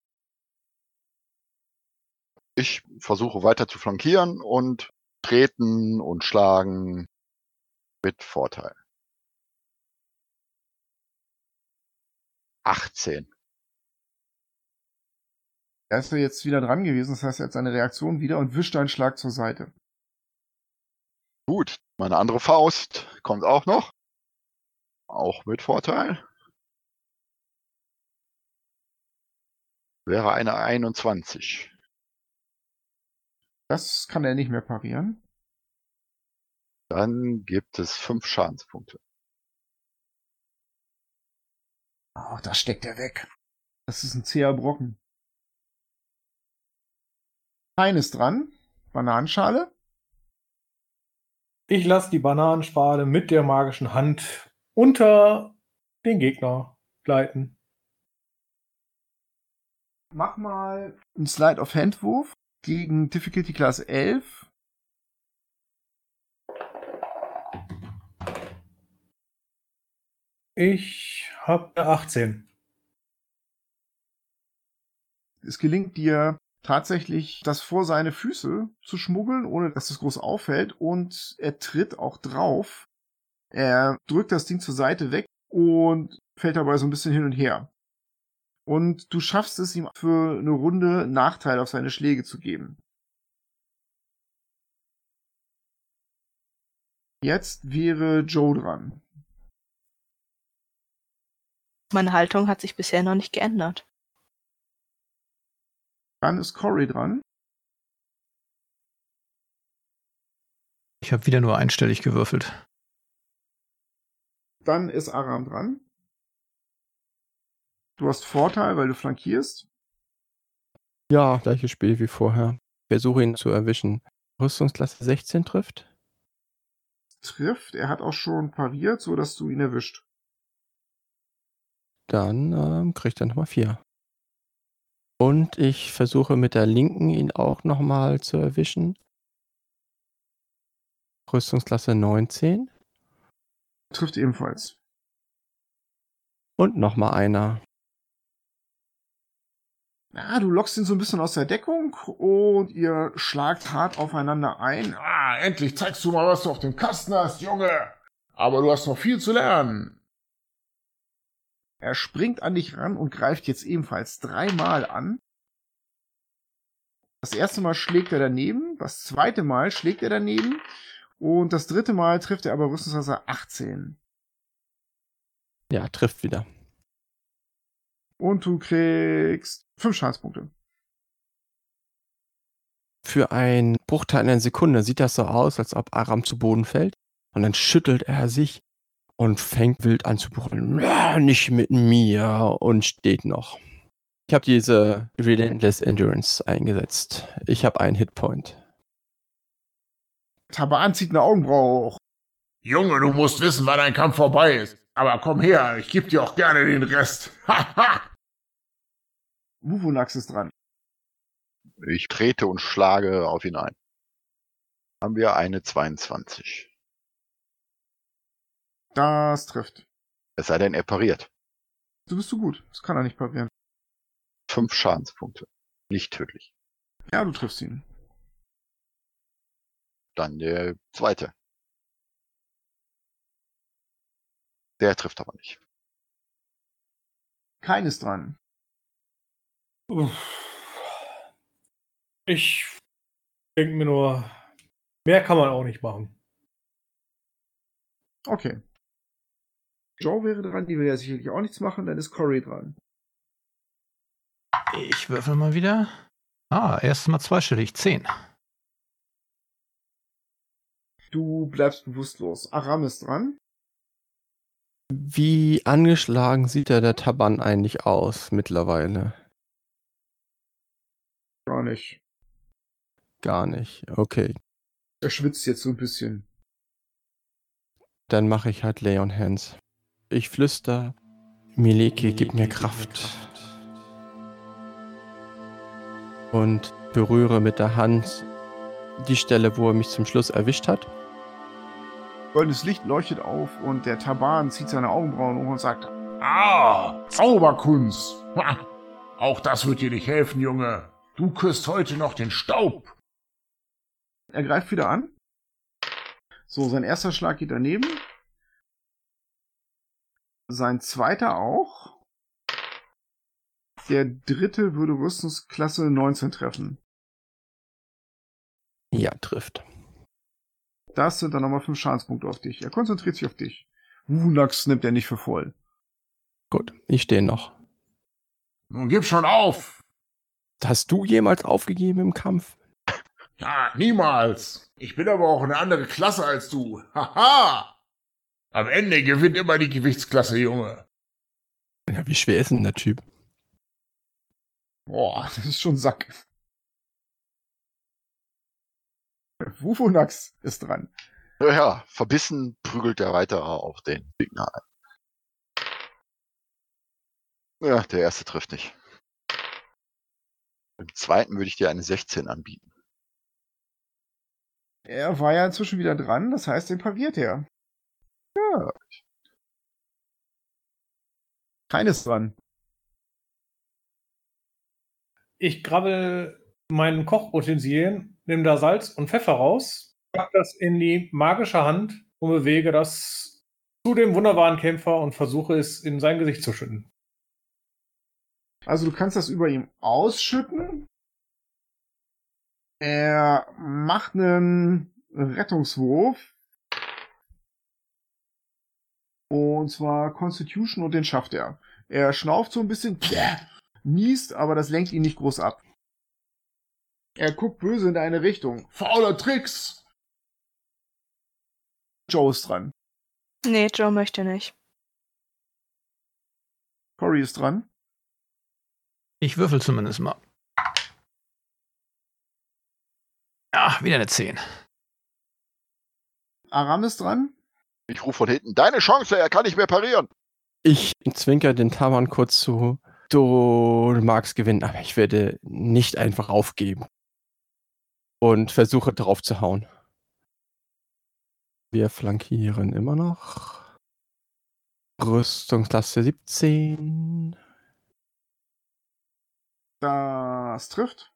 Ich versuche weiter zu flankieren und treten und schlagen mit Vorteil. 18. Er ist ja jetzt wieder dran gewesen, das heißt, er hat seine Reaktion wieder und wischt einen Schlag zur Seite. Gut, meine andere Faust kommt auch noch. Auch mit Vorteil. Wäre eine 21. Das kann er nicht mehr parieren. Dann gibt es fünf Schadenspunkte. Oh, da steckt er weg. Das ist ein zäher Brocken. Keines dran. Bananenschale. Ich lasse die Bananenschale mit der magischen Hand unter den Gegner gleiten. Mach mal einen Slide of Handwurf gegen Difficulty Class 11. Ich habe 18. Es gelingt dir tatsächlich, das vor seine Füße zu schmuggeln, ohne dass es groß auffällt. Und er tritt auch drauf. Er drückt das Ding zur Seite weg und fällt dabei so ein bisschen hin und her. Und du schaffst es ihm für eine Runde Nachteil auf seine Schläge zu geben. Jetzt wäre Joe dran. Meine Haltung hat sich bisher noch nicht geändert. Dann ist Cory dran. Ich habe wieder nur einstellig gewürfelt. Dann ist Aram dran. Du hast Vorteil, weil du flankierst. Ja, gleiches Spiel wie vorher. Versuche ihn zu erwischen. Rüstungsklasse 16 trifft. Trifft. Er hat auch schon pariert, so dass du ihn erwischt. Dann ähm, kriegt er nochmal 4. Und ich versuche mit der linken ihn auch nochmal zu erwischen. Rüstungsklasse 19. Trifft ebenfalls. Und nochmal einer. Ja, du lockst ihn so ein bisschen aus der Deckung und ihr schlagt hart aufeinander ein. Ah, endlich zeigst du mal, was du auf dem Kasten hast, Junge. Aber du hast noch viel zu lernen. Er springt an dich ran und greift jetzt ebenfalls dreimal an. Das erste Mal schlägt er daneben, das zweite Mal schlägt er daneben und das dritte Mal trifft er aber Rüstungswasser 18. Ja, trifft wieder. Und du kriegst fünf Schadenspunkte. Für einen Bruchteil einer Sekunde sieht das so aus, als ob Aram zu Boden fällt. Und dann schüttelt er sich und fängt wild an zu bucheln. Nicht mit mir und steht noch. Ich habe diese Relentless Endurance eingesetzt. Ich habe einen Hitpoint. Taban zieht eine Augenbraue hoch. Junge, du musst wissen, wann dein Kampf vorbei ist. Aber komm her, ich geb dir auch gerne den Rest. Haha! Wuvunax ist dran. Ich trete und schlage auf ihn ein. Haben wir eine 22. Das trifft. Es sei denn, er pariert. Du bist so gut. Das kann er nicht parieren. Fünf Schadenspunkte. Nicht tödlich. Ja, du triffst ihn. Dann der zweite. Der trifft aber nicht. Keines dran. Ich denke mir nur, mehr kann man auch nicht machen. Okay. Joe wäre dran, die will ja sicherlich auch nichts machen, dann ist Cory dran. Ich würfel mal wieder. Ah, erstes Mal zweistellig. Zehn. Du bleibst bewusstlos. Aram ist dran. Wie angeschlagen sieht der, der Taban eigentlich aus mittlerweile? Gar nicht. Gar nicht. Okay. Er schwitzt jetzt so ein bisschen. Dann mache ich halt Leon Hands. Ich flüster. Mileke, gib mir Kraft. Und berühre mit der Hand die Stelle, wo er mich zum Schluss erwischt hat. Goldenes Licht leuchtet auf und der Taban zieht seine Augenbrauen hoch und sagt, Ah, Zauberkunst. Ha, auch das wird dir nicht helfen, Junge. Du küsst heute noch den Staub. er greift wieder an. So, sein erster Schlag geht daneben. Sein zweiter auch. Der dritte würde Rüstungsklasse 19 treffen. Ja, trifft. Das sind dann nochmal fünf Schadenspunkte auf dich. Er konzentriert sich auf dich. Wunax nimmt er nicht für voll. Gut, ich stehe noch. Nun gib schon auf. Hast du jemals aufgegeben im Kampf? Ja, niemals. Ich bin aber auch eine andere Klasse als du. Haha. Am Ende gewinnt immer die Gewichtsklasse, Junge. Ja, wie schwer ist denn der Typ? Boah, das ist schon Sack. Wufunax ist dran. Ja, ja, verbissen prügelt er weiter auf den Gegner ein. Ja, der erste trifft nicht. Im zweiten würde ich dir eine 16 anbieten. Er war ja inzwischen wieder dran, das heißt, den pariert er. Ja, Keines dran. Ich grabbel meinen Kochutensilien, nehme da Salz und Pfeffer raus, pack das in die magische Hand und bewege das zu dem wunderbaren Kämpfer und versuche es in sein Gesicht zu schütten. Also du kannst das über ihm ausschütten. Er macht einen Rettungswurf. Und zwar Constitution und den schafft er. Er schnauft so ein bisschen, niest, aber das lenkt ihn nicht groß ab. Er guckt böse in deine Richtung. Fauler Tricks! Joe ist dran. Nee, Joe möchte nicht. Cory ist dran. Ich würfel zumindest mal. Ach, wieder eine 10. Aram ist dran. Ich rufe von hinten, deine Chance, er kann nicht mehr parieren. Ich zwinker den Taman kurz zu. Du magst gewinnen, aber ich werde nicht einfach aufgeben. Und versuche drauf zu hauen. Wir flankieren immer noch. Rüstungsklasse 17. Das trifft.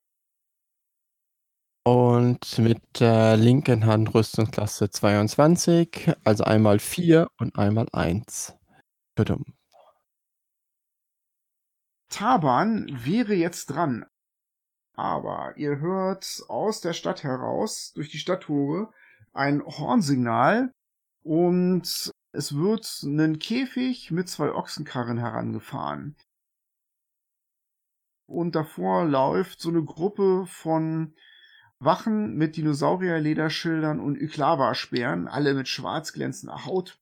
Und mit der linken Hand Rüstungsklasse 22. Also einmal 4 und einmal 1. Tudum. Taban wäre jetzt dran. Aber ihr hört aus der Stadt heraus, durch die Stadttore, ein Hornsignal und es wird ein Käfig mit zwei Ochsenkarren herangefahren. Und davor läuft so eine Gruppe von Wachen mit Dinosaurierlederschildern und Yklava-Speeren, alle mit schwarz glänzender Haut.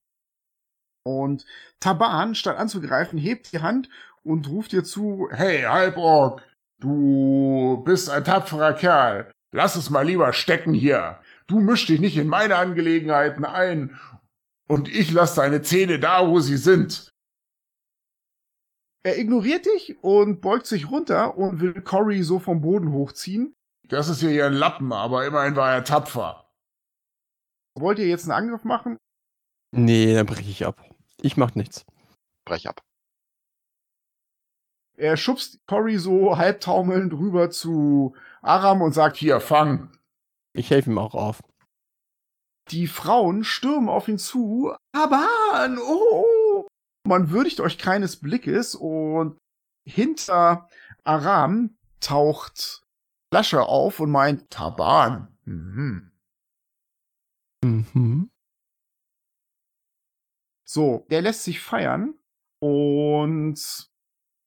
Und Taban, statt anzugreifen, hebt die Hand und ruft dir zu, Hey, Halborg, du bist ein tapferer Kerl. Lass es mal lieber stecken hier. Du misch dich nicht in meine Angelegenheiten ein und ich lass deine Zähne da, wo sie sind. Er ignoriert dich und beugt sich runter und will Cory so vom Boden hochziehen. Das ist hier ein Lappen, aber immerhin war er tapfer. Wollt ihr jetzt einen Angriff machen? Nee, dann breche ich ab. Ich mach nichts. Brech ab. Er schubst Cory so halbtaumelnd rüber zu Aram und sagt, Hier, fang. Ich helfe ihm auch auf. die Frauen stürmen auf ihn zu. Aban, oh! Man würdigt euch keines Blickes und hinter Aram taucht Flasche auf und meint, Taban. Mhm. Mhm. So, der lässt sich feiern und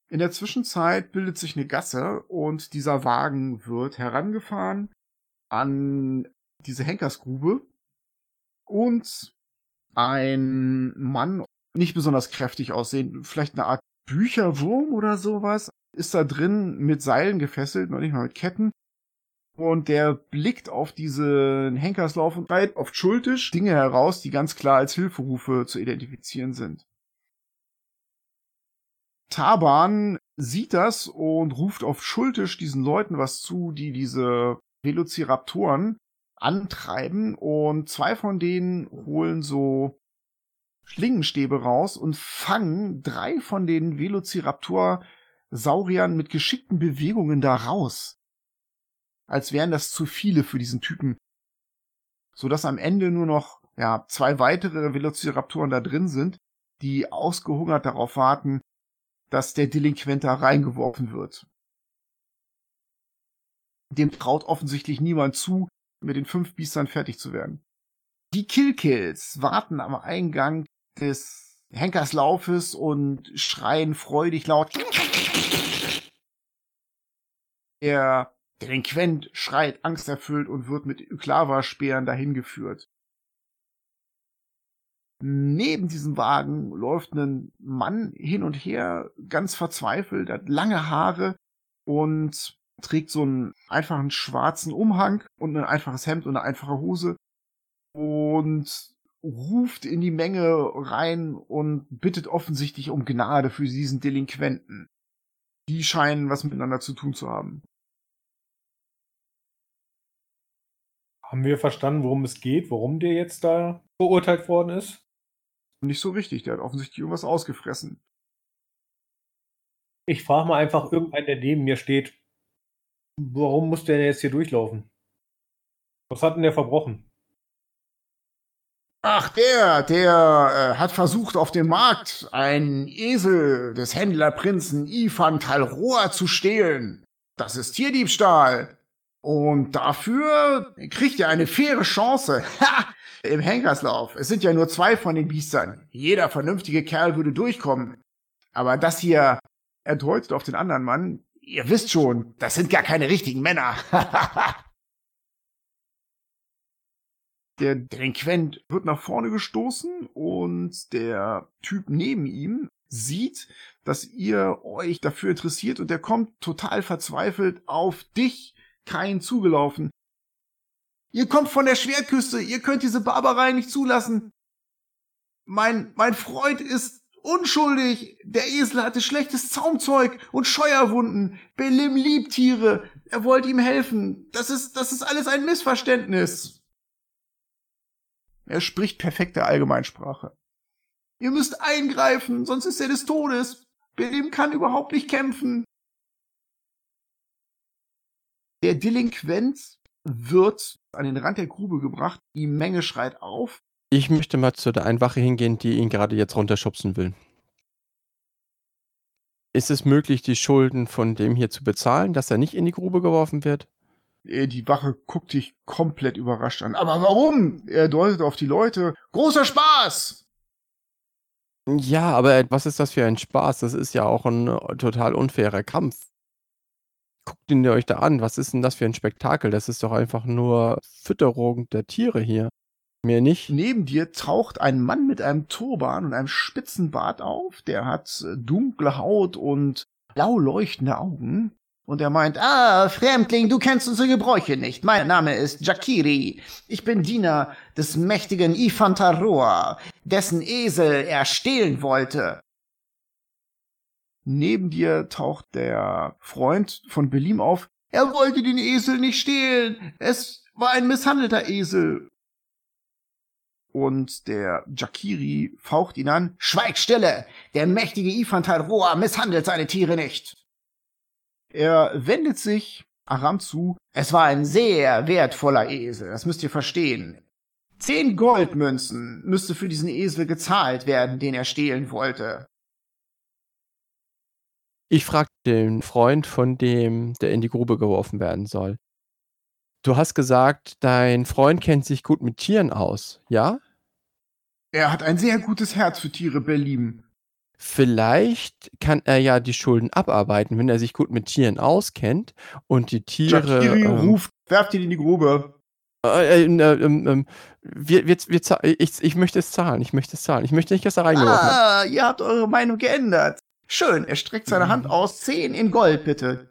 in der Zwischenzeit bildet sich eine Gasse und dieser Wagen wird herangefahren an diese Henkersgrube und ein Mann, nicht besonders kräftig aussehend, vielleicht eine Art Bücherwurm oder sowas, ist da drin mit Seilen gefesselt, noch nicht mal mit Ketten. Und der blickt auf diesen Henkerslauf und schreit auf Schultisch Dinge heraus, die ganz klar als Hilferufe zu identifizieren sind. Taban sieht das und ruft auf Schultisch diesen Leuten was zu, die diese Velociraptoren antreiben und zwei von denen holen so Schlingenstäbe raus und fangen drei von den Velociraptor-Sauriern mit geschickten Bewegungen da raus. Als wären das zu viele für diesen Typen. Sodass am Ende nur noch, ja, zwei weitere Velociraptoren da drin sind, die ausgehungert darauf warten, dass der Delinquent da reingeworfen wird. Dem traut offensichtlich niemand zu, mit den fünf Biestern fertig zu werden. Die Killkills warten am Eingang des Henkerslaufes und schreien freudig laut. Der Delinquent schreit angsterfüllt und wird mit Yklava-Speeren dahin geführt. Neben diesem Wagen läuft ein Mann hin und her, ganz verzweifelt, hat lange Haare und trägt so einen einfachen schwarzen Umhang und ein einfaches Hemd und eine einfache Hose und ruft in die Menge rein und bittet offensichtlich um Gnade für diesen Delinquenten. Die scheinen was miteinander zu tun zu haben. Haben wir verstanden, worum es geht, warum der jetzt da verurteilt worden ist? Nicht so richtig, der hat offensichtlich irgendwas ausgefressen. Ich frage mal einfach irgendeinen, der neben mir steht, warum muss der jetzt hier durchlaufen? Was hat denn der verbrochen? Ach, der, der äh, hat versucht, auf dem Markt einen Esel des Händlerprinzen Ifan Talroa zu stehlen. Das ist Tierdiebstahl. Und dafür kriegt er eine faire Chance. Ha! Im Henkerslauf. Es sind ja nur zwei von den Biestern. Jeder vernünftige Kerl würde durchkommen. Aber das hier, er deutet auf den anderen Mann, ihr wisst schon, das sind gar keine richtigen Männer. Der Delinquent wird nach vorne gestoßen und der Typ neben ihm sieht, dass ihr euch dafür interessiert und der kommt total verzweifelt auf dich, kein zugelaufen. Ihr kommt von der Schwertküste, ihr könnt diese Barbarei nicht zulassen. Mein, mein Freund ist unschuldig. Der Esel hatte schlechtes Zaumzeug und Scheuerwunden. Belim liebt Tiere. Er wollte ihm helfen. Das ist, das ist alles ein Missverständnis. Er spricht perfekte Allgemeinsprache. Ihr müsst eingreifen, sonst ist er des Todes. Belim kann überhaupt nicht kämpfen. Der Delinquent wird an den Rand der Grube gebracht, die Menge schreit auf. Ich möchte mal zu der einen Wache hingehen, die ihn gerade jetzt runterschubsen will. Ist es möglich, die Schulden von dem hier zu bezahlen, dass er nicht in die Grube geworfen wird? Äh, die Wache guckt dich komplett überrascht an. Aber warum? Er deutet auf die Leute. Großer Spaß! Ja, aber was ist das für ein Spaß? Das ist ja auch ein äh, total unfairer Kampf. Guckt ihn euch da an. Was ist denn das für ein Spektakel? Das ist doch einfach nur Fütterung der Tiere hier. Mehr nicht. Neben dir taucht ein Mann mit einem Turban und einem spitzen Bart auf. Der hat äh, dunkle Haut und blau leuchtende Augen. Und er meint, ah, Fremdling, du kennst unsere Gebräuche nicht. Mein Name ist Jakiri. Ich bin Diener des mächtigen Ifantaroa, dessen Esel er stehlen wollte. Neben dir taucht der Freund von Belim auf. Er wollte den Esel nicht stehlen. Es war ein misshandelter Esel. Und der Jakiri faucht ihn an. Schweig stille! Der mächtige Ifantal Roa misshandelt seine Tiere nicht. Er wendet sich Aram zu. Es war ein sehr wertvoller Esel, das müsst ihr verstehen. Zehn Goldmünzen müsste für diesen Esel gezahlt werden, den er stehlen wollte. Ich frage den Freund von dem, der in die Grube geworfen werden soll. Du hast gesagt, dein Freund kennt sich gut mit Tieren aus, ja? Er hat ein sehr gutes Herz für Tiere, Berlin. Vielleicht kann er ja die Schulden abarbeiten, wenn er sich gut mit Tieren auskennt und die Tiere. Shakiri ähm, ruft, werft ihn in die Grube. Äh, äh, ähm, ähm, wir, wir, wir, ich, ich möchte es zahlen, ich möchte es zahlen. Ich möchte nicht, dass er reingeworfen ah, hat. ihr habt eure Meinung geändert. Schön, er streckt seine Hand aus. Zehn in Gold, bitte.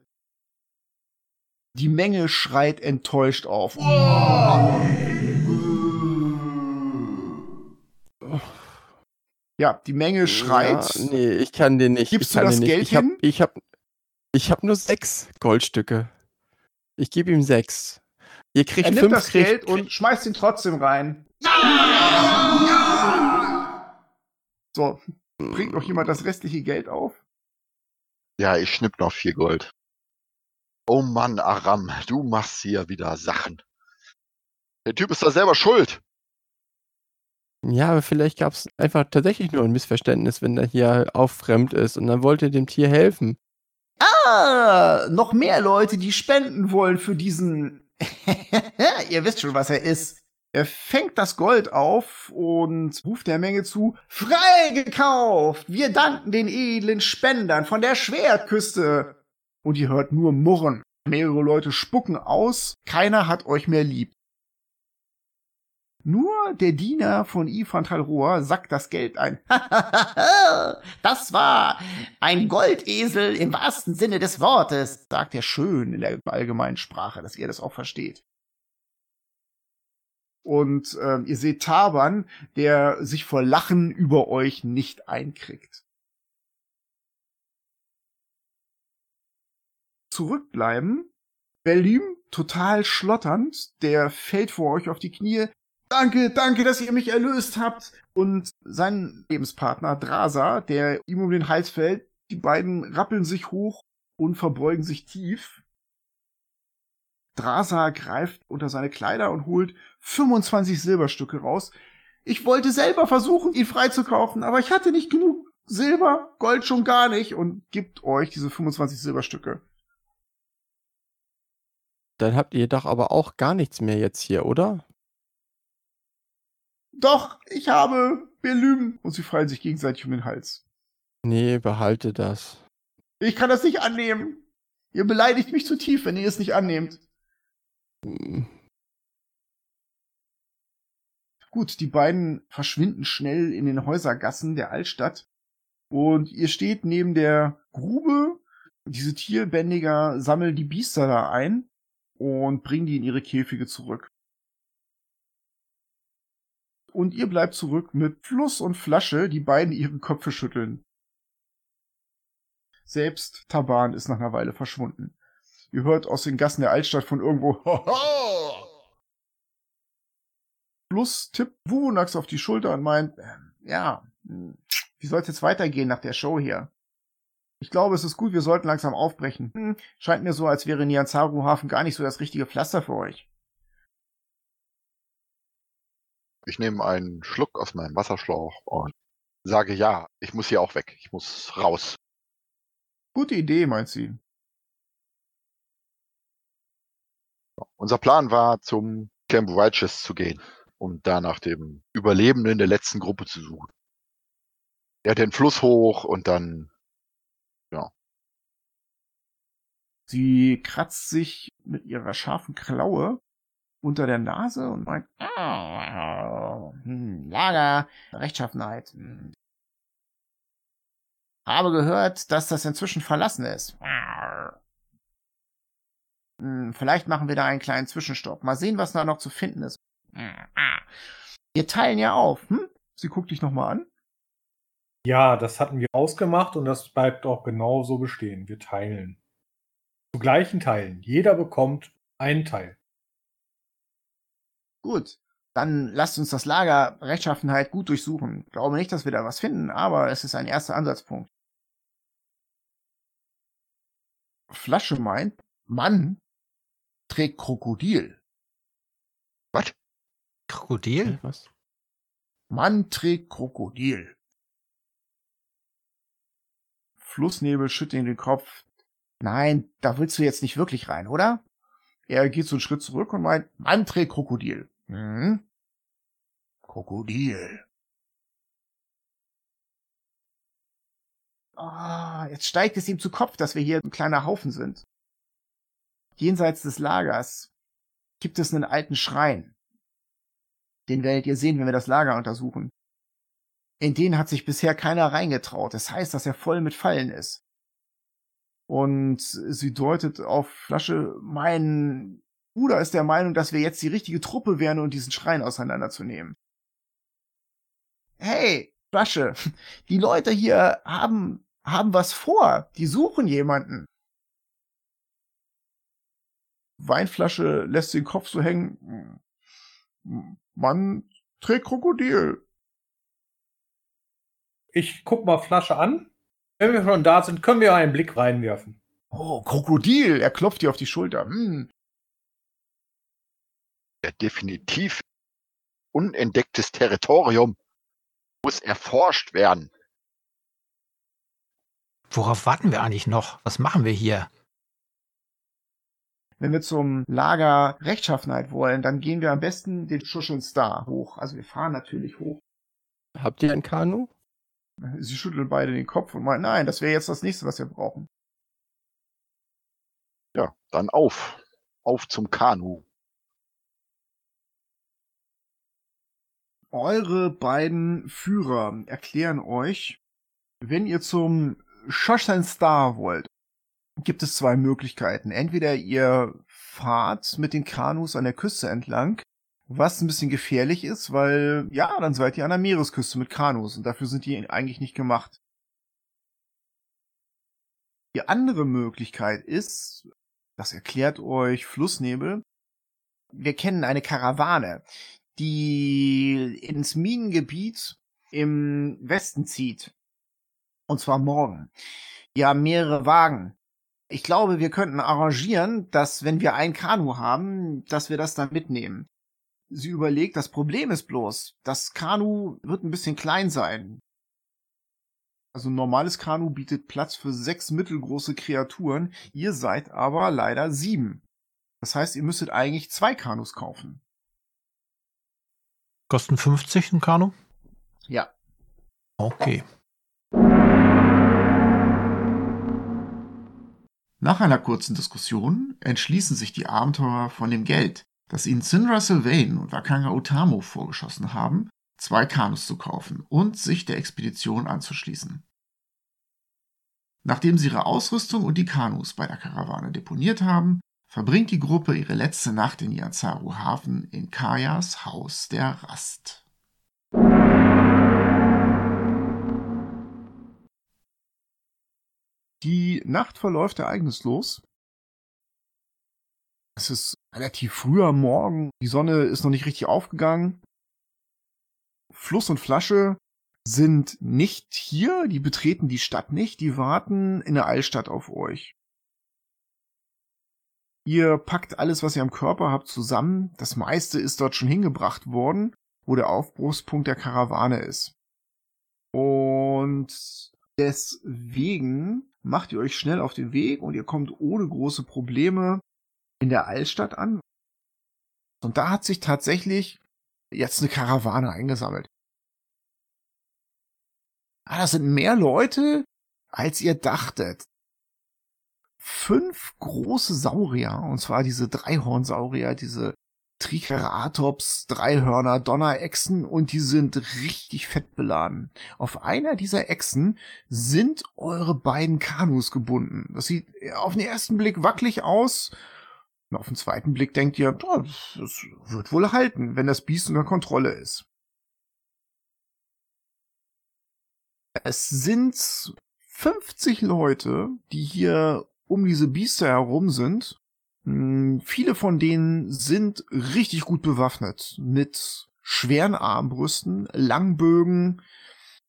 Die Menge schreit enttäuscht auf. Ja, die Menge schreit. Ja, nee, ich kann den nicht. Gibst du das Geld ich hin? Hab, ich habe ich hab nur sechs Goldstücke. Ich gebe ihm sechs. Ihr kriegt er nimmt fünf das kriegt, Geld und schmeißt ihn trotzdem rein. So, bringt noch jemand das restliche Geld auf? Ja, ich schnipp noch vier Gold. Oh Mann, Aram, du machst hier wieder Sachen. Der Typ ist da selber schuld. Ja, aber vielleicht gab es einfach tatsächlich nur ein Missverständnis, wenn er hier auch fremd ist und dann wollte er dem Tier helfen. Ah, noch mehr Leute, die spenden wollen für diesen. Ihr wisst schon, was er ist. Er fängt das Gold auf und ruft der Menge zu, frei gekauft! Wir danken den edlen Spendern von der Schwertküste! Und ihr hört nur Murren. Mehrere Leute spucken aus, keiner hat euch mehr lieb. Nur der Diener von Ivan Talroa sackt das Geld ein. das war ein Goldesel im wahrsten Sinne des Wortes, sagt er schön in der allgemeinen Sprache, dass ihr das auch versteht. Und äh, ihr seht Taban, der sich vor Lachen über euch nicht einkriegt. Zurückbleiben. Berlin, total schlotternd, der fällt vor euch auf die Knie. Danke, danke, dass ihr mich erlöst habt. Und sein Lebenspartner Drasa, der ihm um den Hals fällt, die beiden rappeln sich hoch und verbeugen sich tief. Drasa greift unter seine Kleider und holt 25 Silberstücke raus. Ich wollte selber versuchen, ihn freizukaufen, aber ich hatte nicht genug Silber, Gold schon gar nicht und gibt euch diese 25 Silberstücke. Dann habt ihr doch aber auch gar nichts mehr jetzt hier, oder? Doch, ich habe Belüm. Und sie fallen sich gegenseitig um den Hals. Nee, behalte das. Ich kann das nicht annehmen. Ihr beleidigt mich zu tief, wenn ihr es nicht annehmt. Hm. Gut, die beiden verschwinden schnell in den Häusergassen der Altstadt. Und ihr steht neben der Grube. Diese Tierbändiger sammeln die Biester da ein und bringen die in ihre Käfige zurück. Und ihr bleibt zurück mit Fluss und Flasche, die beiden ihre Köpfe schütteln. Selbst Taban ist nach einer Weile verschwunden. Ihr hört aus den Gassen der Altstadt von irgendwo Fluss tippt Wuvunax auf die Schulter und meint, äh, ja, hm, wie soll es jetzt weitergehen nach der Show hier? Ich glaube, es ist gut, wir sollten langsam aufbrechen. Hm, scheint mir so, als wäre Nianzaru-Hafen gar nicht so das richtige Pflaster für euch. Ich nehme einen Schluck aus meinem Wasserschlauch und sage ja, ich muss hier auch weg. Ich muss raus. Gute Idee, meint sie. Unser Plan war, zum Camp Righteous zu gehen, um da nach dem Überlebenden der letzten Gruppe zu suchen. Er hat den Fluss hoch und dann Sie kratzt sich mit ihrer scharfen Klaue unter der Nase und meint, oh, hm, Lager, Rechtschaffenheit. Hm. Habe gehört, dass das inzwischen verlassen ist. Hm, vielleicht machen wir da einen kleinen Zwischenstopp. Mal sehen, was da noch zu finden ist. Wir teilen ja auf, hm? Sie guckt dich nochmal an. Ja, das hatten wir ausgemacht und das bleibt auch genau so bestehen. Wir teilen. Zu gleichen Teilen. Jeder bekommt einen Teil. Gut, dann lasst uns das Lager Rechtschaffenheit gut durchsuchen. Glaube nicht, dass wir da was finden, aber es ist ein erster Ansatzpunkt. Flasche meint, Mann trägt Krokodil. Was? Krokodil? Was? Mann trägt Krokodil. Flussnebel schüttelt den Kopf. Nein, da willst du jetzt nicht wirklich rein, oder? Er geht so einen Schritt zurück und meint, Mann trägt Krokodil. Hm? Krokodil. Ah, jetzt steigt es ihm zu Kopf, dass wir hier ein kleiner Haufen sind. Jenseits des Lagers gibt es einen alten Schrein. Den werdet ihr sehen, wenn wir das Lager untersuchen. In den hat sich bisher keiner reingetraut. Das heißt, dass er voll mit Fallen ist. Und sie deutet auf Flasche, mein Bruder ist der Meinung, dass wir jetzt die richtige Truppe wären, um diesen Schrein auseinanderzunehmen. Hey, Flasche, die Leute hier haben, haben was vor. Die suchen jemanden. Weinflasche lässt den Kopf so hängen. Man trägt Krokodil. Ich guck mal Flasche an. Wenn wir schon da sind, können wir einen Blick reinwerfen. Oh, Krokodil. Er klopft dir auf die Schulter. Hm. Ja, definitiv unentdecktes Territorium muss erforscht werden. Worauf warten wir eigentlich noch? Was machen wir hier? Wenn wir zum Lager Rechtschaffenheit wollen, dann gehen wir am besten den Schuscheln Star hoch. Also wir fahren natürlich hoch. Habt ihr ein Kanu? Sie schütteln beide den Kopf und meinen, nein, das wäre jetzt das nächste, was wir brauchen. Ja, dann auf. Auf zum Kanu. Eure beiden Führer erklären euch, wenn ihr zum Shoshan Star wollt, gibt es zwei Möglichkeiten. Entweder ihr fahrt mit den Kanus an der Küste entlang, was ein bisschen gefährlich ist, weil ja, dann seid ihr an der Meeresküste mit Kanus und dafür sind die eigentlich nicht gemacht. Die andere Möglichkeit ist, das erklärt euch Flussnebel, wir kennen eine Karawane, die ins Minengebiet im Westen zieht. Und zwar morgen. Haben mehrere Wagen. Ich glaube, wir könnten arrangieren, dass wenn wir ein Kanu haben, dass wir das dann mitnehmen. Sie überlegt, das Problem ist bloß, das Kanu wird ein bisschen klein sein. Also ein normales Kanu bietet Platz für sechs mittelgroße Kreaturen, ihr seid aber leider sieben. Das heißt, ihr müsstet eigentlich zwei Kanus kaufen. Kosten 50 ein Kanu? Ja. Okay. Nach einer kurzen Diskussion entschließen sich die Abenteurer von dem Geld, das ihnen Syndra Sylvain und Wakanga Utamo vorgeschossen haben, zwei Kanus zu kaufen und sich der Expedition anzuschließen. Nachdem sie ihre Ausrüstung und die Kanus bei der Karawane deponiert haben, verbringt die Gruppe ihre letzte Nacht in Yanzaru Hafen in Kayas Haus der Rast. Die Nacht verläuft ereignislos. Es ist relativ früh am Morgen. Die Sonne ist noch nicht richtig aufgegangen. Fluss und Flasche sind nicht hier. Die betreten die Stadt nicht. Die warten in der Altstadt auf euch. Ihr packt alles, was ihr am Körper habt, zusammen. Das meiste ist dort schon hingebracht worden, wo der Aufbruchspunkt der Karawane ist. Und deswegen macht ihr euch schnell auf den Weg und ihr kommt ohne große Probleme in der Altstadt an. Und da hat sich tatsächlich jetzt eine Karawane eingesammelt. Ah, das sind mehr Leute, als ihr dachtet. Fünf große Saurier, und zwar diese Dreihornsaurier, diese Triceratops, Dreihörner, Donnerechsen und die sind richtig fett beladen. Auf einer dieser Echsen sind eure beiden Kanus gebunden. Das sieht auf den ersten Blick wackelig aus. Und auf den zweiten Blick denkt ihr, das wird wohl halten, wenn das Biest unter Kontrolle ist. Es sind 50 Leute, die hier um diese Biester herum sind hm, viele von denen sind richtig gut bewaffnet mit schweren Armbrüsten, Langbögen.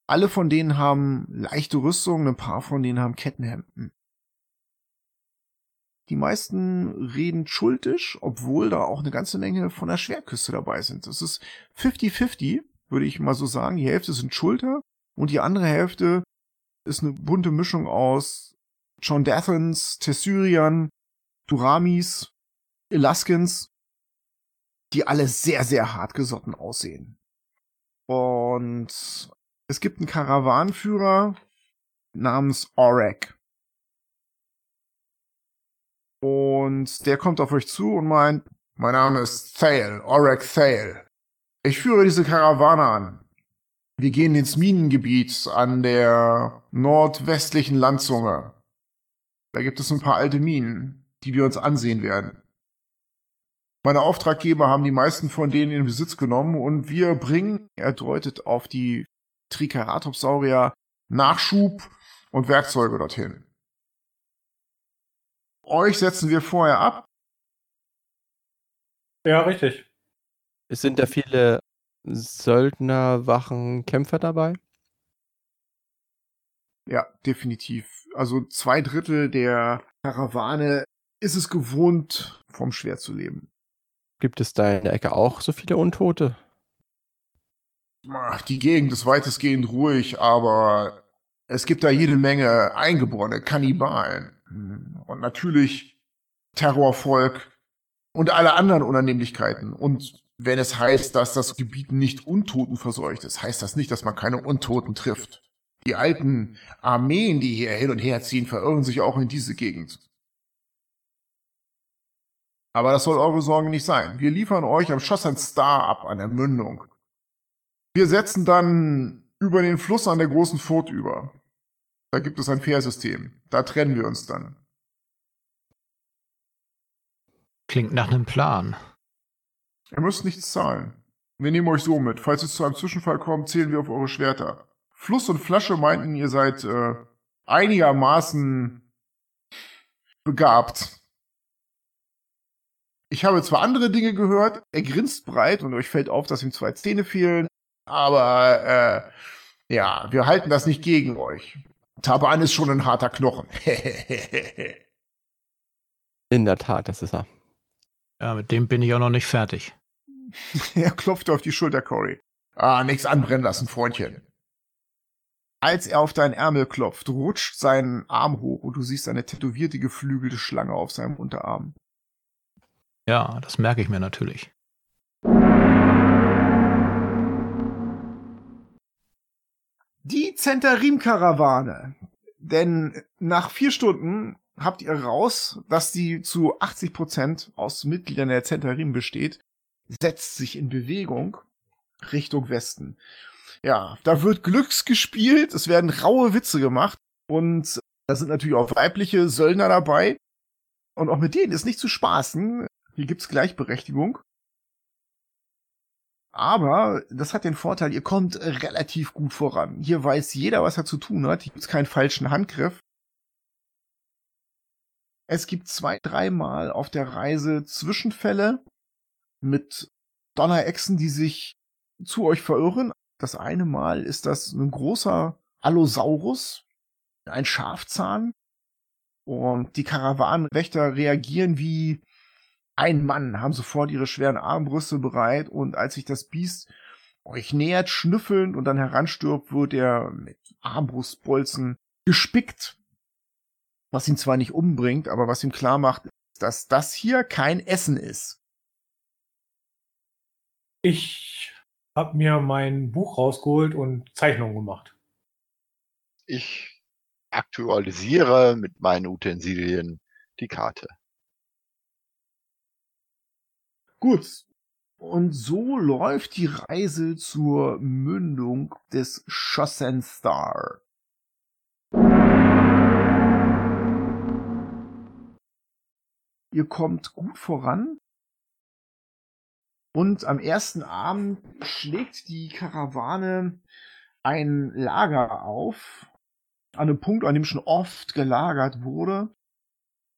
Alle von denen haben leichte Rüstung, ein paar von denen haben Kettenhemden. Die meisten reden schultisch, obwohl da auch eine ganze Menge von der Schwerküste dabei sind. Das ist 50-50, würde ich mal so sagen. Die Hälfte sind Schulter und die andere Hälfte ist eine bunte Mischung aus John Dathans, Tessyrian, Duramis, Elaskins, die alle sehr, sehr hartgesotten aussehen. Und es gibt einen Karawanenführer namens Orek. Und der kommt auf euch zu und meint, mein Name ist Thale, Orek Thale. Ich führe diese Karawane an. Wir gehen ins Minengebiet an der nordwestlichen Landzunge. Da gibt es ein paar alte Minen die wir uns ansehen werden. Meine Auftraggeber haben die meisten von denen in Besitz genommen und wir bringen, er deutet auf die Triceratopsaurier, Nachschub und Werkzeuge dorthin. Euch setzen wir vorher ab. Ja, richtig. Es sind da viele Söldner, Wachen, Kämpfer dabei? Ja, definitiv. Also zwei Drittel der Karawane ist es gewohnt, vom Schwert zu leben. Gibt es da in der Ecke auch so viele Untote? Die Gegend ist weitestgehend ruhig, aber es gibt da jede Menge Eingeborene, Kannibalen. Und natürlich Terrorvolk und alle anderen Unannehmlichkeiten. Und wenn es heißt, dass das Gebiet nicht Untoten verseucht ist, heißt das nicht, dass man keine Untoten trifft. Die alten Armeen, die hier hin und her ziehen, verirren sich auch in diese Gegend. Aber das soll eure Sorge nicht sein. Wir liefern euch am Schoss ein Star ab an der Mündung. Wir setzen dann über den Fluss an der großen Furt über. Da gibt es ein Fährsystem. Da trennen wir uns dann. Klingt nach einem Plan. Ihr müsst nichts zahlen. Wir nehmen euch so mit. Falls es zu einem Zwischenfall kommt, zählen wir auf eure Schwerter. Fluss und Flasche meinten, ihr seid äh, einigermaßen begabt. Ich habe zwar andere Dinge gehört, er grinst breit und euch fällt auf, dass ihm zwei Zähne fehlen, aber äh, ja, wir halten das nicht gegen euch. Taban ist schon ein harter Knochen. In der Tat, das ist er. Ja, mit dem bin ich auch noch nicht fertig. er klopft auf die Schulter, Cory. Ah, nichts anbrennen lassen, Freundchen. Als er auf deinen Ärmel klopft, rutscht sein Arm hoch und du siehst eine tätowierte, geflügelte Schlange auf seinem Unterarm. Ja, das merke ich mir natürlich. Die Zentarim-Karawane. Denn nach vier Stunden habt ihr raus, dass die zu 80 Prozent aus Mitgliedern der Zentarim besteht, setzt sich in Bewegung Richtung Westen. Ja, da wird Glücks gespielt, es werden raue Witze gemacht und da sind natürlich auch weibliche Söldner dabei. Und auch mit denen ist nicht zu spaßen. Hier gibt's Gleichberechtigung. Aber das hat den Vorteil, ihr kommt relativ gut voran. Hier weiß jeder, was er zu tun hat. Hier gibt's keinen falschen Handgriff. Es gibt zwei, dreimal auf der Reise Zwischenfälle mit Donnerechsen, die sich zu euch verirren. Das eine Mal ist das ein großer Allosaurus, ein Schafzahn. Und die Karawanenwächter reagieren wie ein Mann, haben sofort ihre schweren Armbrüste bereit und als sich das Biest euch nähert, schnüffelnd und dann heranstirbt, wird er mit Armbrustbolzen gespickt. Was ihn zwar nicht umbringt, aber was ihm klar macht, dass das hier kein Essen ist. Ich habe mir mein Buch rausgeholt und Zeichnungen gemacht. Ich aktualisiere mit meinen Utensilien die Karte. Gut. Und so läuft die Reise zur Mündung des Schossenstar. Ihr kommt gut voran. Und am ersten Abend schlägt die Karawane ein Lager auf. An einem Punkt, an dem schon oft gelagert wurde.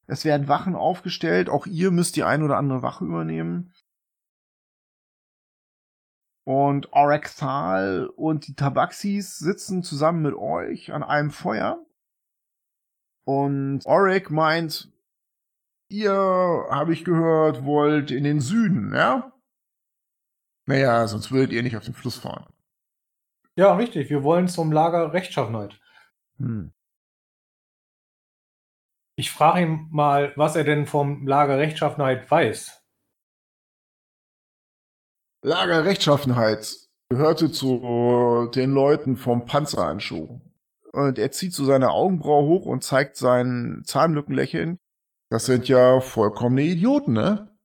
Es werden Wachen aufgestellt. Auch ihr müsst die ein oder andere Wache übernehmen. Und Orekthal und die Tabaxis sitzen zusammen mit euch an einem Feuer. Und Orek meint, ihr, habe ich gehört, wollt in den Süden, ja? Naja, sonst würdet ihr nicht auf den Fluss fahren. Ja, richtig. Wir wollen zum Lager Rechtschaffenheit. Hm. Ich frage ihn mal, was er denn vom Lager Rechtschaffenheit weiß. Lager Rechtschaffenheit gehörte zu den Leuten vom Panzeranschuh. Und er zieht so seine Augenbraue hoch und zeigt sein Zahnlückenlächeln. Das sind ja vollkommene Idioten, ne?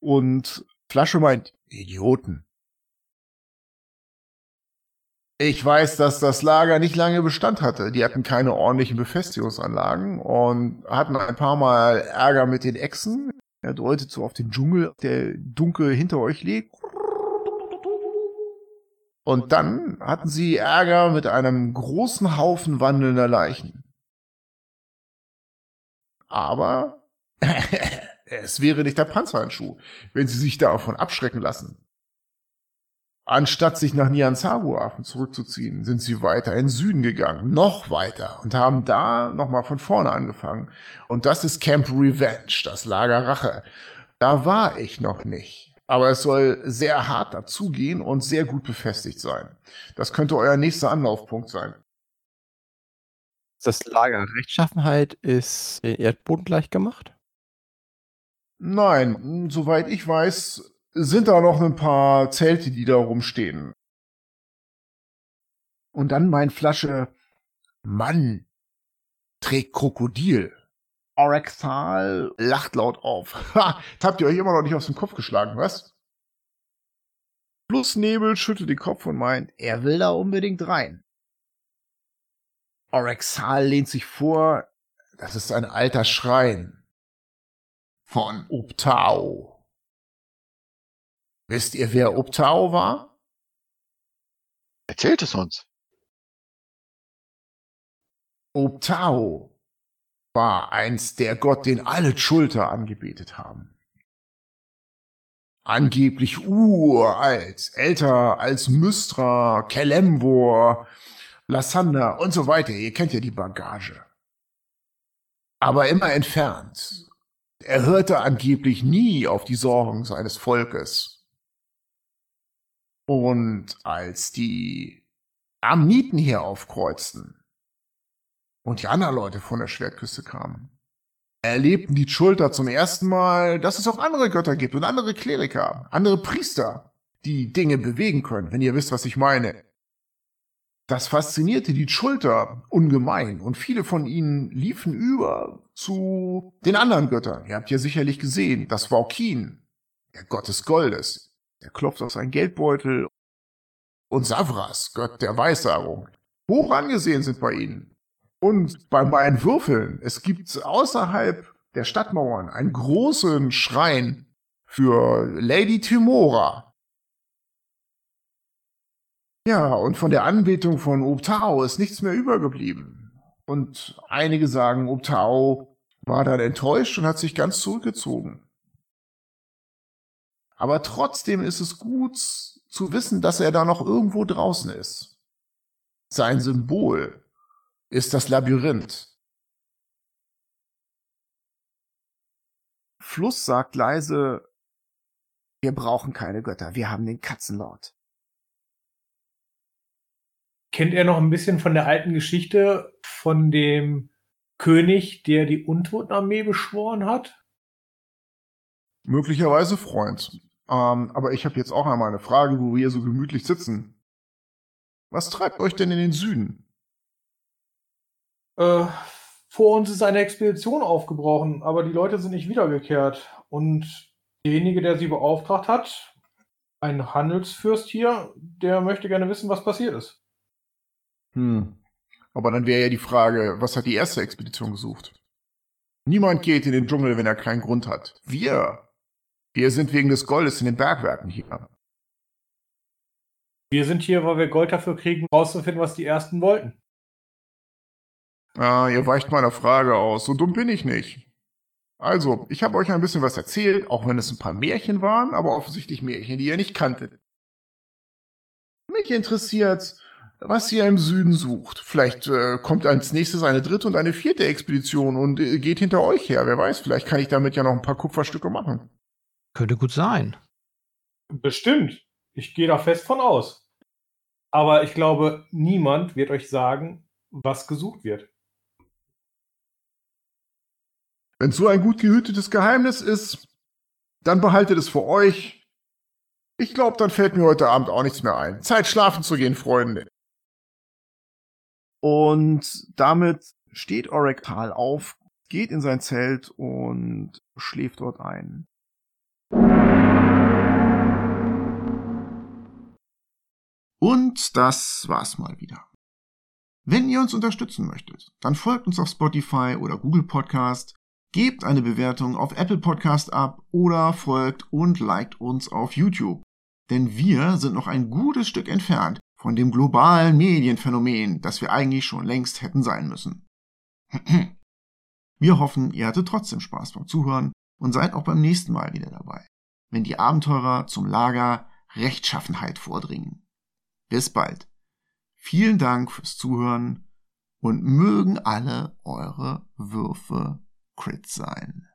Und Flasche meint, Idioten. Ich weiß, dass das Lager nicht lange Bestand hatte. Die hatten keine ordentlichen Befestigungsanlagen und hatten ein paar Mal Ärger mit den Echsen. Er deutet so auf den Dschungel, der dunkel hinter euch liegt. Und dann hatten sie Ärger mit einem großen Haufen wandelnder Leichen. Aber es wäre nicht der Panzerhandschuh, wenn sie sich davon abschrecken lassen. Anstatt sich nach Nianzaru-Hafen zurückzuziehen, sind sie weiter in Süden gegangen, noch weiter und haben da nochmal von vorne angefangen. Und das ist Camp Revenge, das Lager Rache. Da war ich noch nicht. Aber es soll sehr hart dazugehen und sehr gut befestigt sein. Das könnte euer nächster Anlaufpunkt sein. Das Lager Rechtschaffenheit ist den Erdboden gleich gemacht? Nein, soweit ich weiß, sind da noch ein paar Zelte, die da rumstehen. Und dann mein Flasche Mann trägt Krokodil. Orekthal lacht laut auf. Ha, habt ihr euch immer noch nicht aus dem Kopf geschlagen, was? Plus Nebel schüttelt den Kopf und meint, er will da unbedingt rein. Orexal lehnt sich vor, das ist ein alter Schrein von Uptao. Wisst ihr, wer Uptao war? Erzählt es uns. Uptao war einst der Gott, den alle Schulter angebetet haben. Angeblich uralt, älter als Mystra, Kelembor, Lassander und so weiter. Ihr kennt ja die Bagage. Aber immer entfernt. Er hörte angeblich nie auf die Sorgen seines Volkes. Und als die Amniten hier aufkreuzten und die anderen Leute von der Schwertküste kamen, erlebten die Schulter zum ersten Mal, dass es auch andere Götter gibt und andere Kleriker, andere Priester, die Dinge bewegen können, wenn ihr wisst, was ich meine. Das faszinierte die Schulter ungemein und viele von ihnen liefen über zu den anderen Göttern. Ihr habt ja sicherlich gesehen, das Vaukin, der Gott des Goldes, der klopft aus seinem Geldbeutel und Savras, Gott der Weissagung. Hoch angesehen sind bei ihnen. Und bei meinen Würfeln, es gibt außerhalb der Stadtmauern einen großen Schrein für Lady Timora, ja, und von der Anbetung von Obtao ist nichts mehr übergeblieben. Und einige sagen, Obtao war dann enttäuscht und hat sich ganz zurückgezogen. Aber trotzdem ist es gut zu wissen, dass er da noch irgendwo draußen ist. Sein Symbol ist das Labyrinth. Fluss sagt leise, wir brauchen keine Götter, wir haben den Katzenlord. Kennt er noch ein bisschen von der alten Geschichte von dem König, der die Untotenarmee beschworen hat? Möglicherweise Freund. Ähm, aber ich habe jetzt auch einmal eine Frage, wo wir hier so gemütlich sitzen. Was treibt euch denn in den Süden? Äh, vor uns ist eine Expedition aufgebrochen, aber die Leute sind nicht wiedergekehrt. Und derjenige, der sie beauftragt hat, ein Handelsfürst hier, der möchte gerne wissen, was passiert ist. Hm. Aber dann wäre ja die Frage, was hat die erste Expedition gesucht? Niemand geht in den Dschungel, wenn er keinen Grund hat. Wir. Wir sind wegen des Goldes in den Bergwerken hier. Wir sind hier, weil wir Gold dafür kriegen, rauszufinden, was die Ersten wollten. Ah, ihr weicht meiner Frage aus. So dumm bin ich nicht. Also, ich habe euch ein bisschen was erzählt, auch wenn es ein paar Märchen waren, aber offensichtlich Märchen, die ihr nicht kanntet. Mich interessiert, was ihr im Süden sucht. Vielleicht äh, kommt als nächstes eine dritte und eine vierte Expedition und äh, geht hinter euch her. Wer weiß, vielleicht kann ich damit ja noch ein paar Kupferstücke machen. Könnte gut sein. Bestimmt. Ich gehe da fest von aus. Aber ich glaube, niemand wird euch sagen, was gesucht wird. Wenn so ein gut gehütetes Geheimnis ist, dann behaltet es für euch. Ich glaube, dann fällt mir heute Abend auch nichts mehr ein. Zeit schlafen zu gehen, Freunde. Und damit steht Orektal auf, geht in sein Zelt und schläft dort ein. Und das war's mal wieder. Wenn ihr uns unterstützen möchtet, dann folgt uns auf Spotify oder Google Podcast, gebt eine Bewertung auf Apple Podcast ab oder folgt und liked uns auf YouTube. Denn wir sind noch ein gutes Stück entfernt von dem globalen Medienphänomen, das wir eigentlich schon längst hätten sein müssen. Wir hoffen, ihr hattet trotzdem Spaß beim Zuhören und seid auch beim nächsten Mal wieder dabei, wenn die Abenteurer zum Lager Rechtschaffenheit vordringen. Bis bald. Vielen Dank fürs Zuhören und mögen alle eure Würfe Crit sein.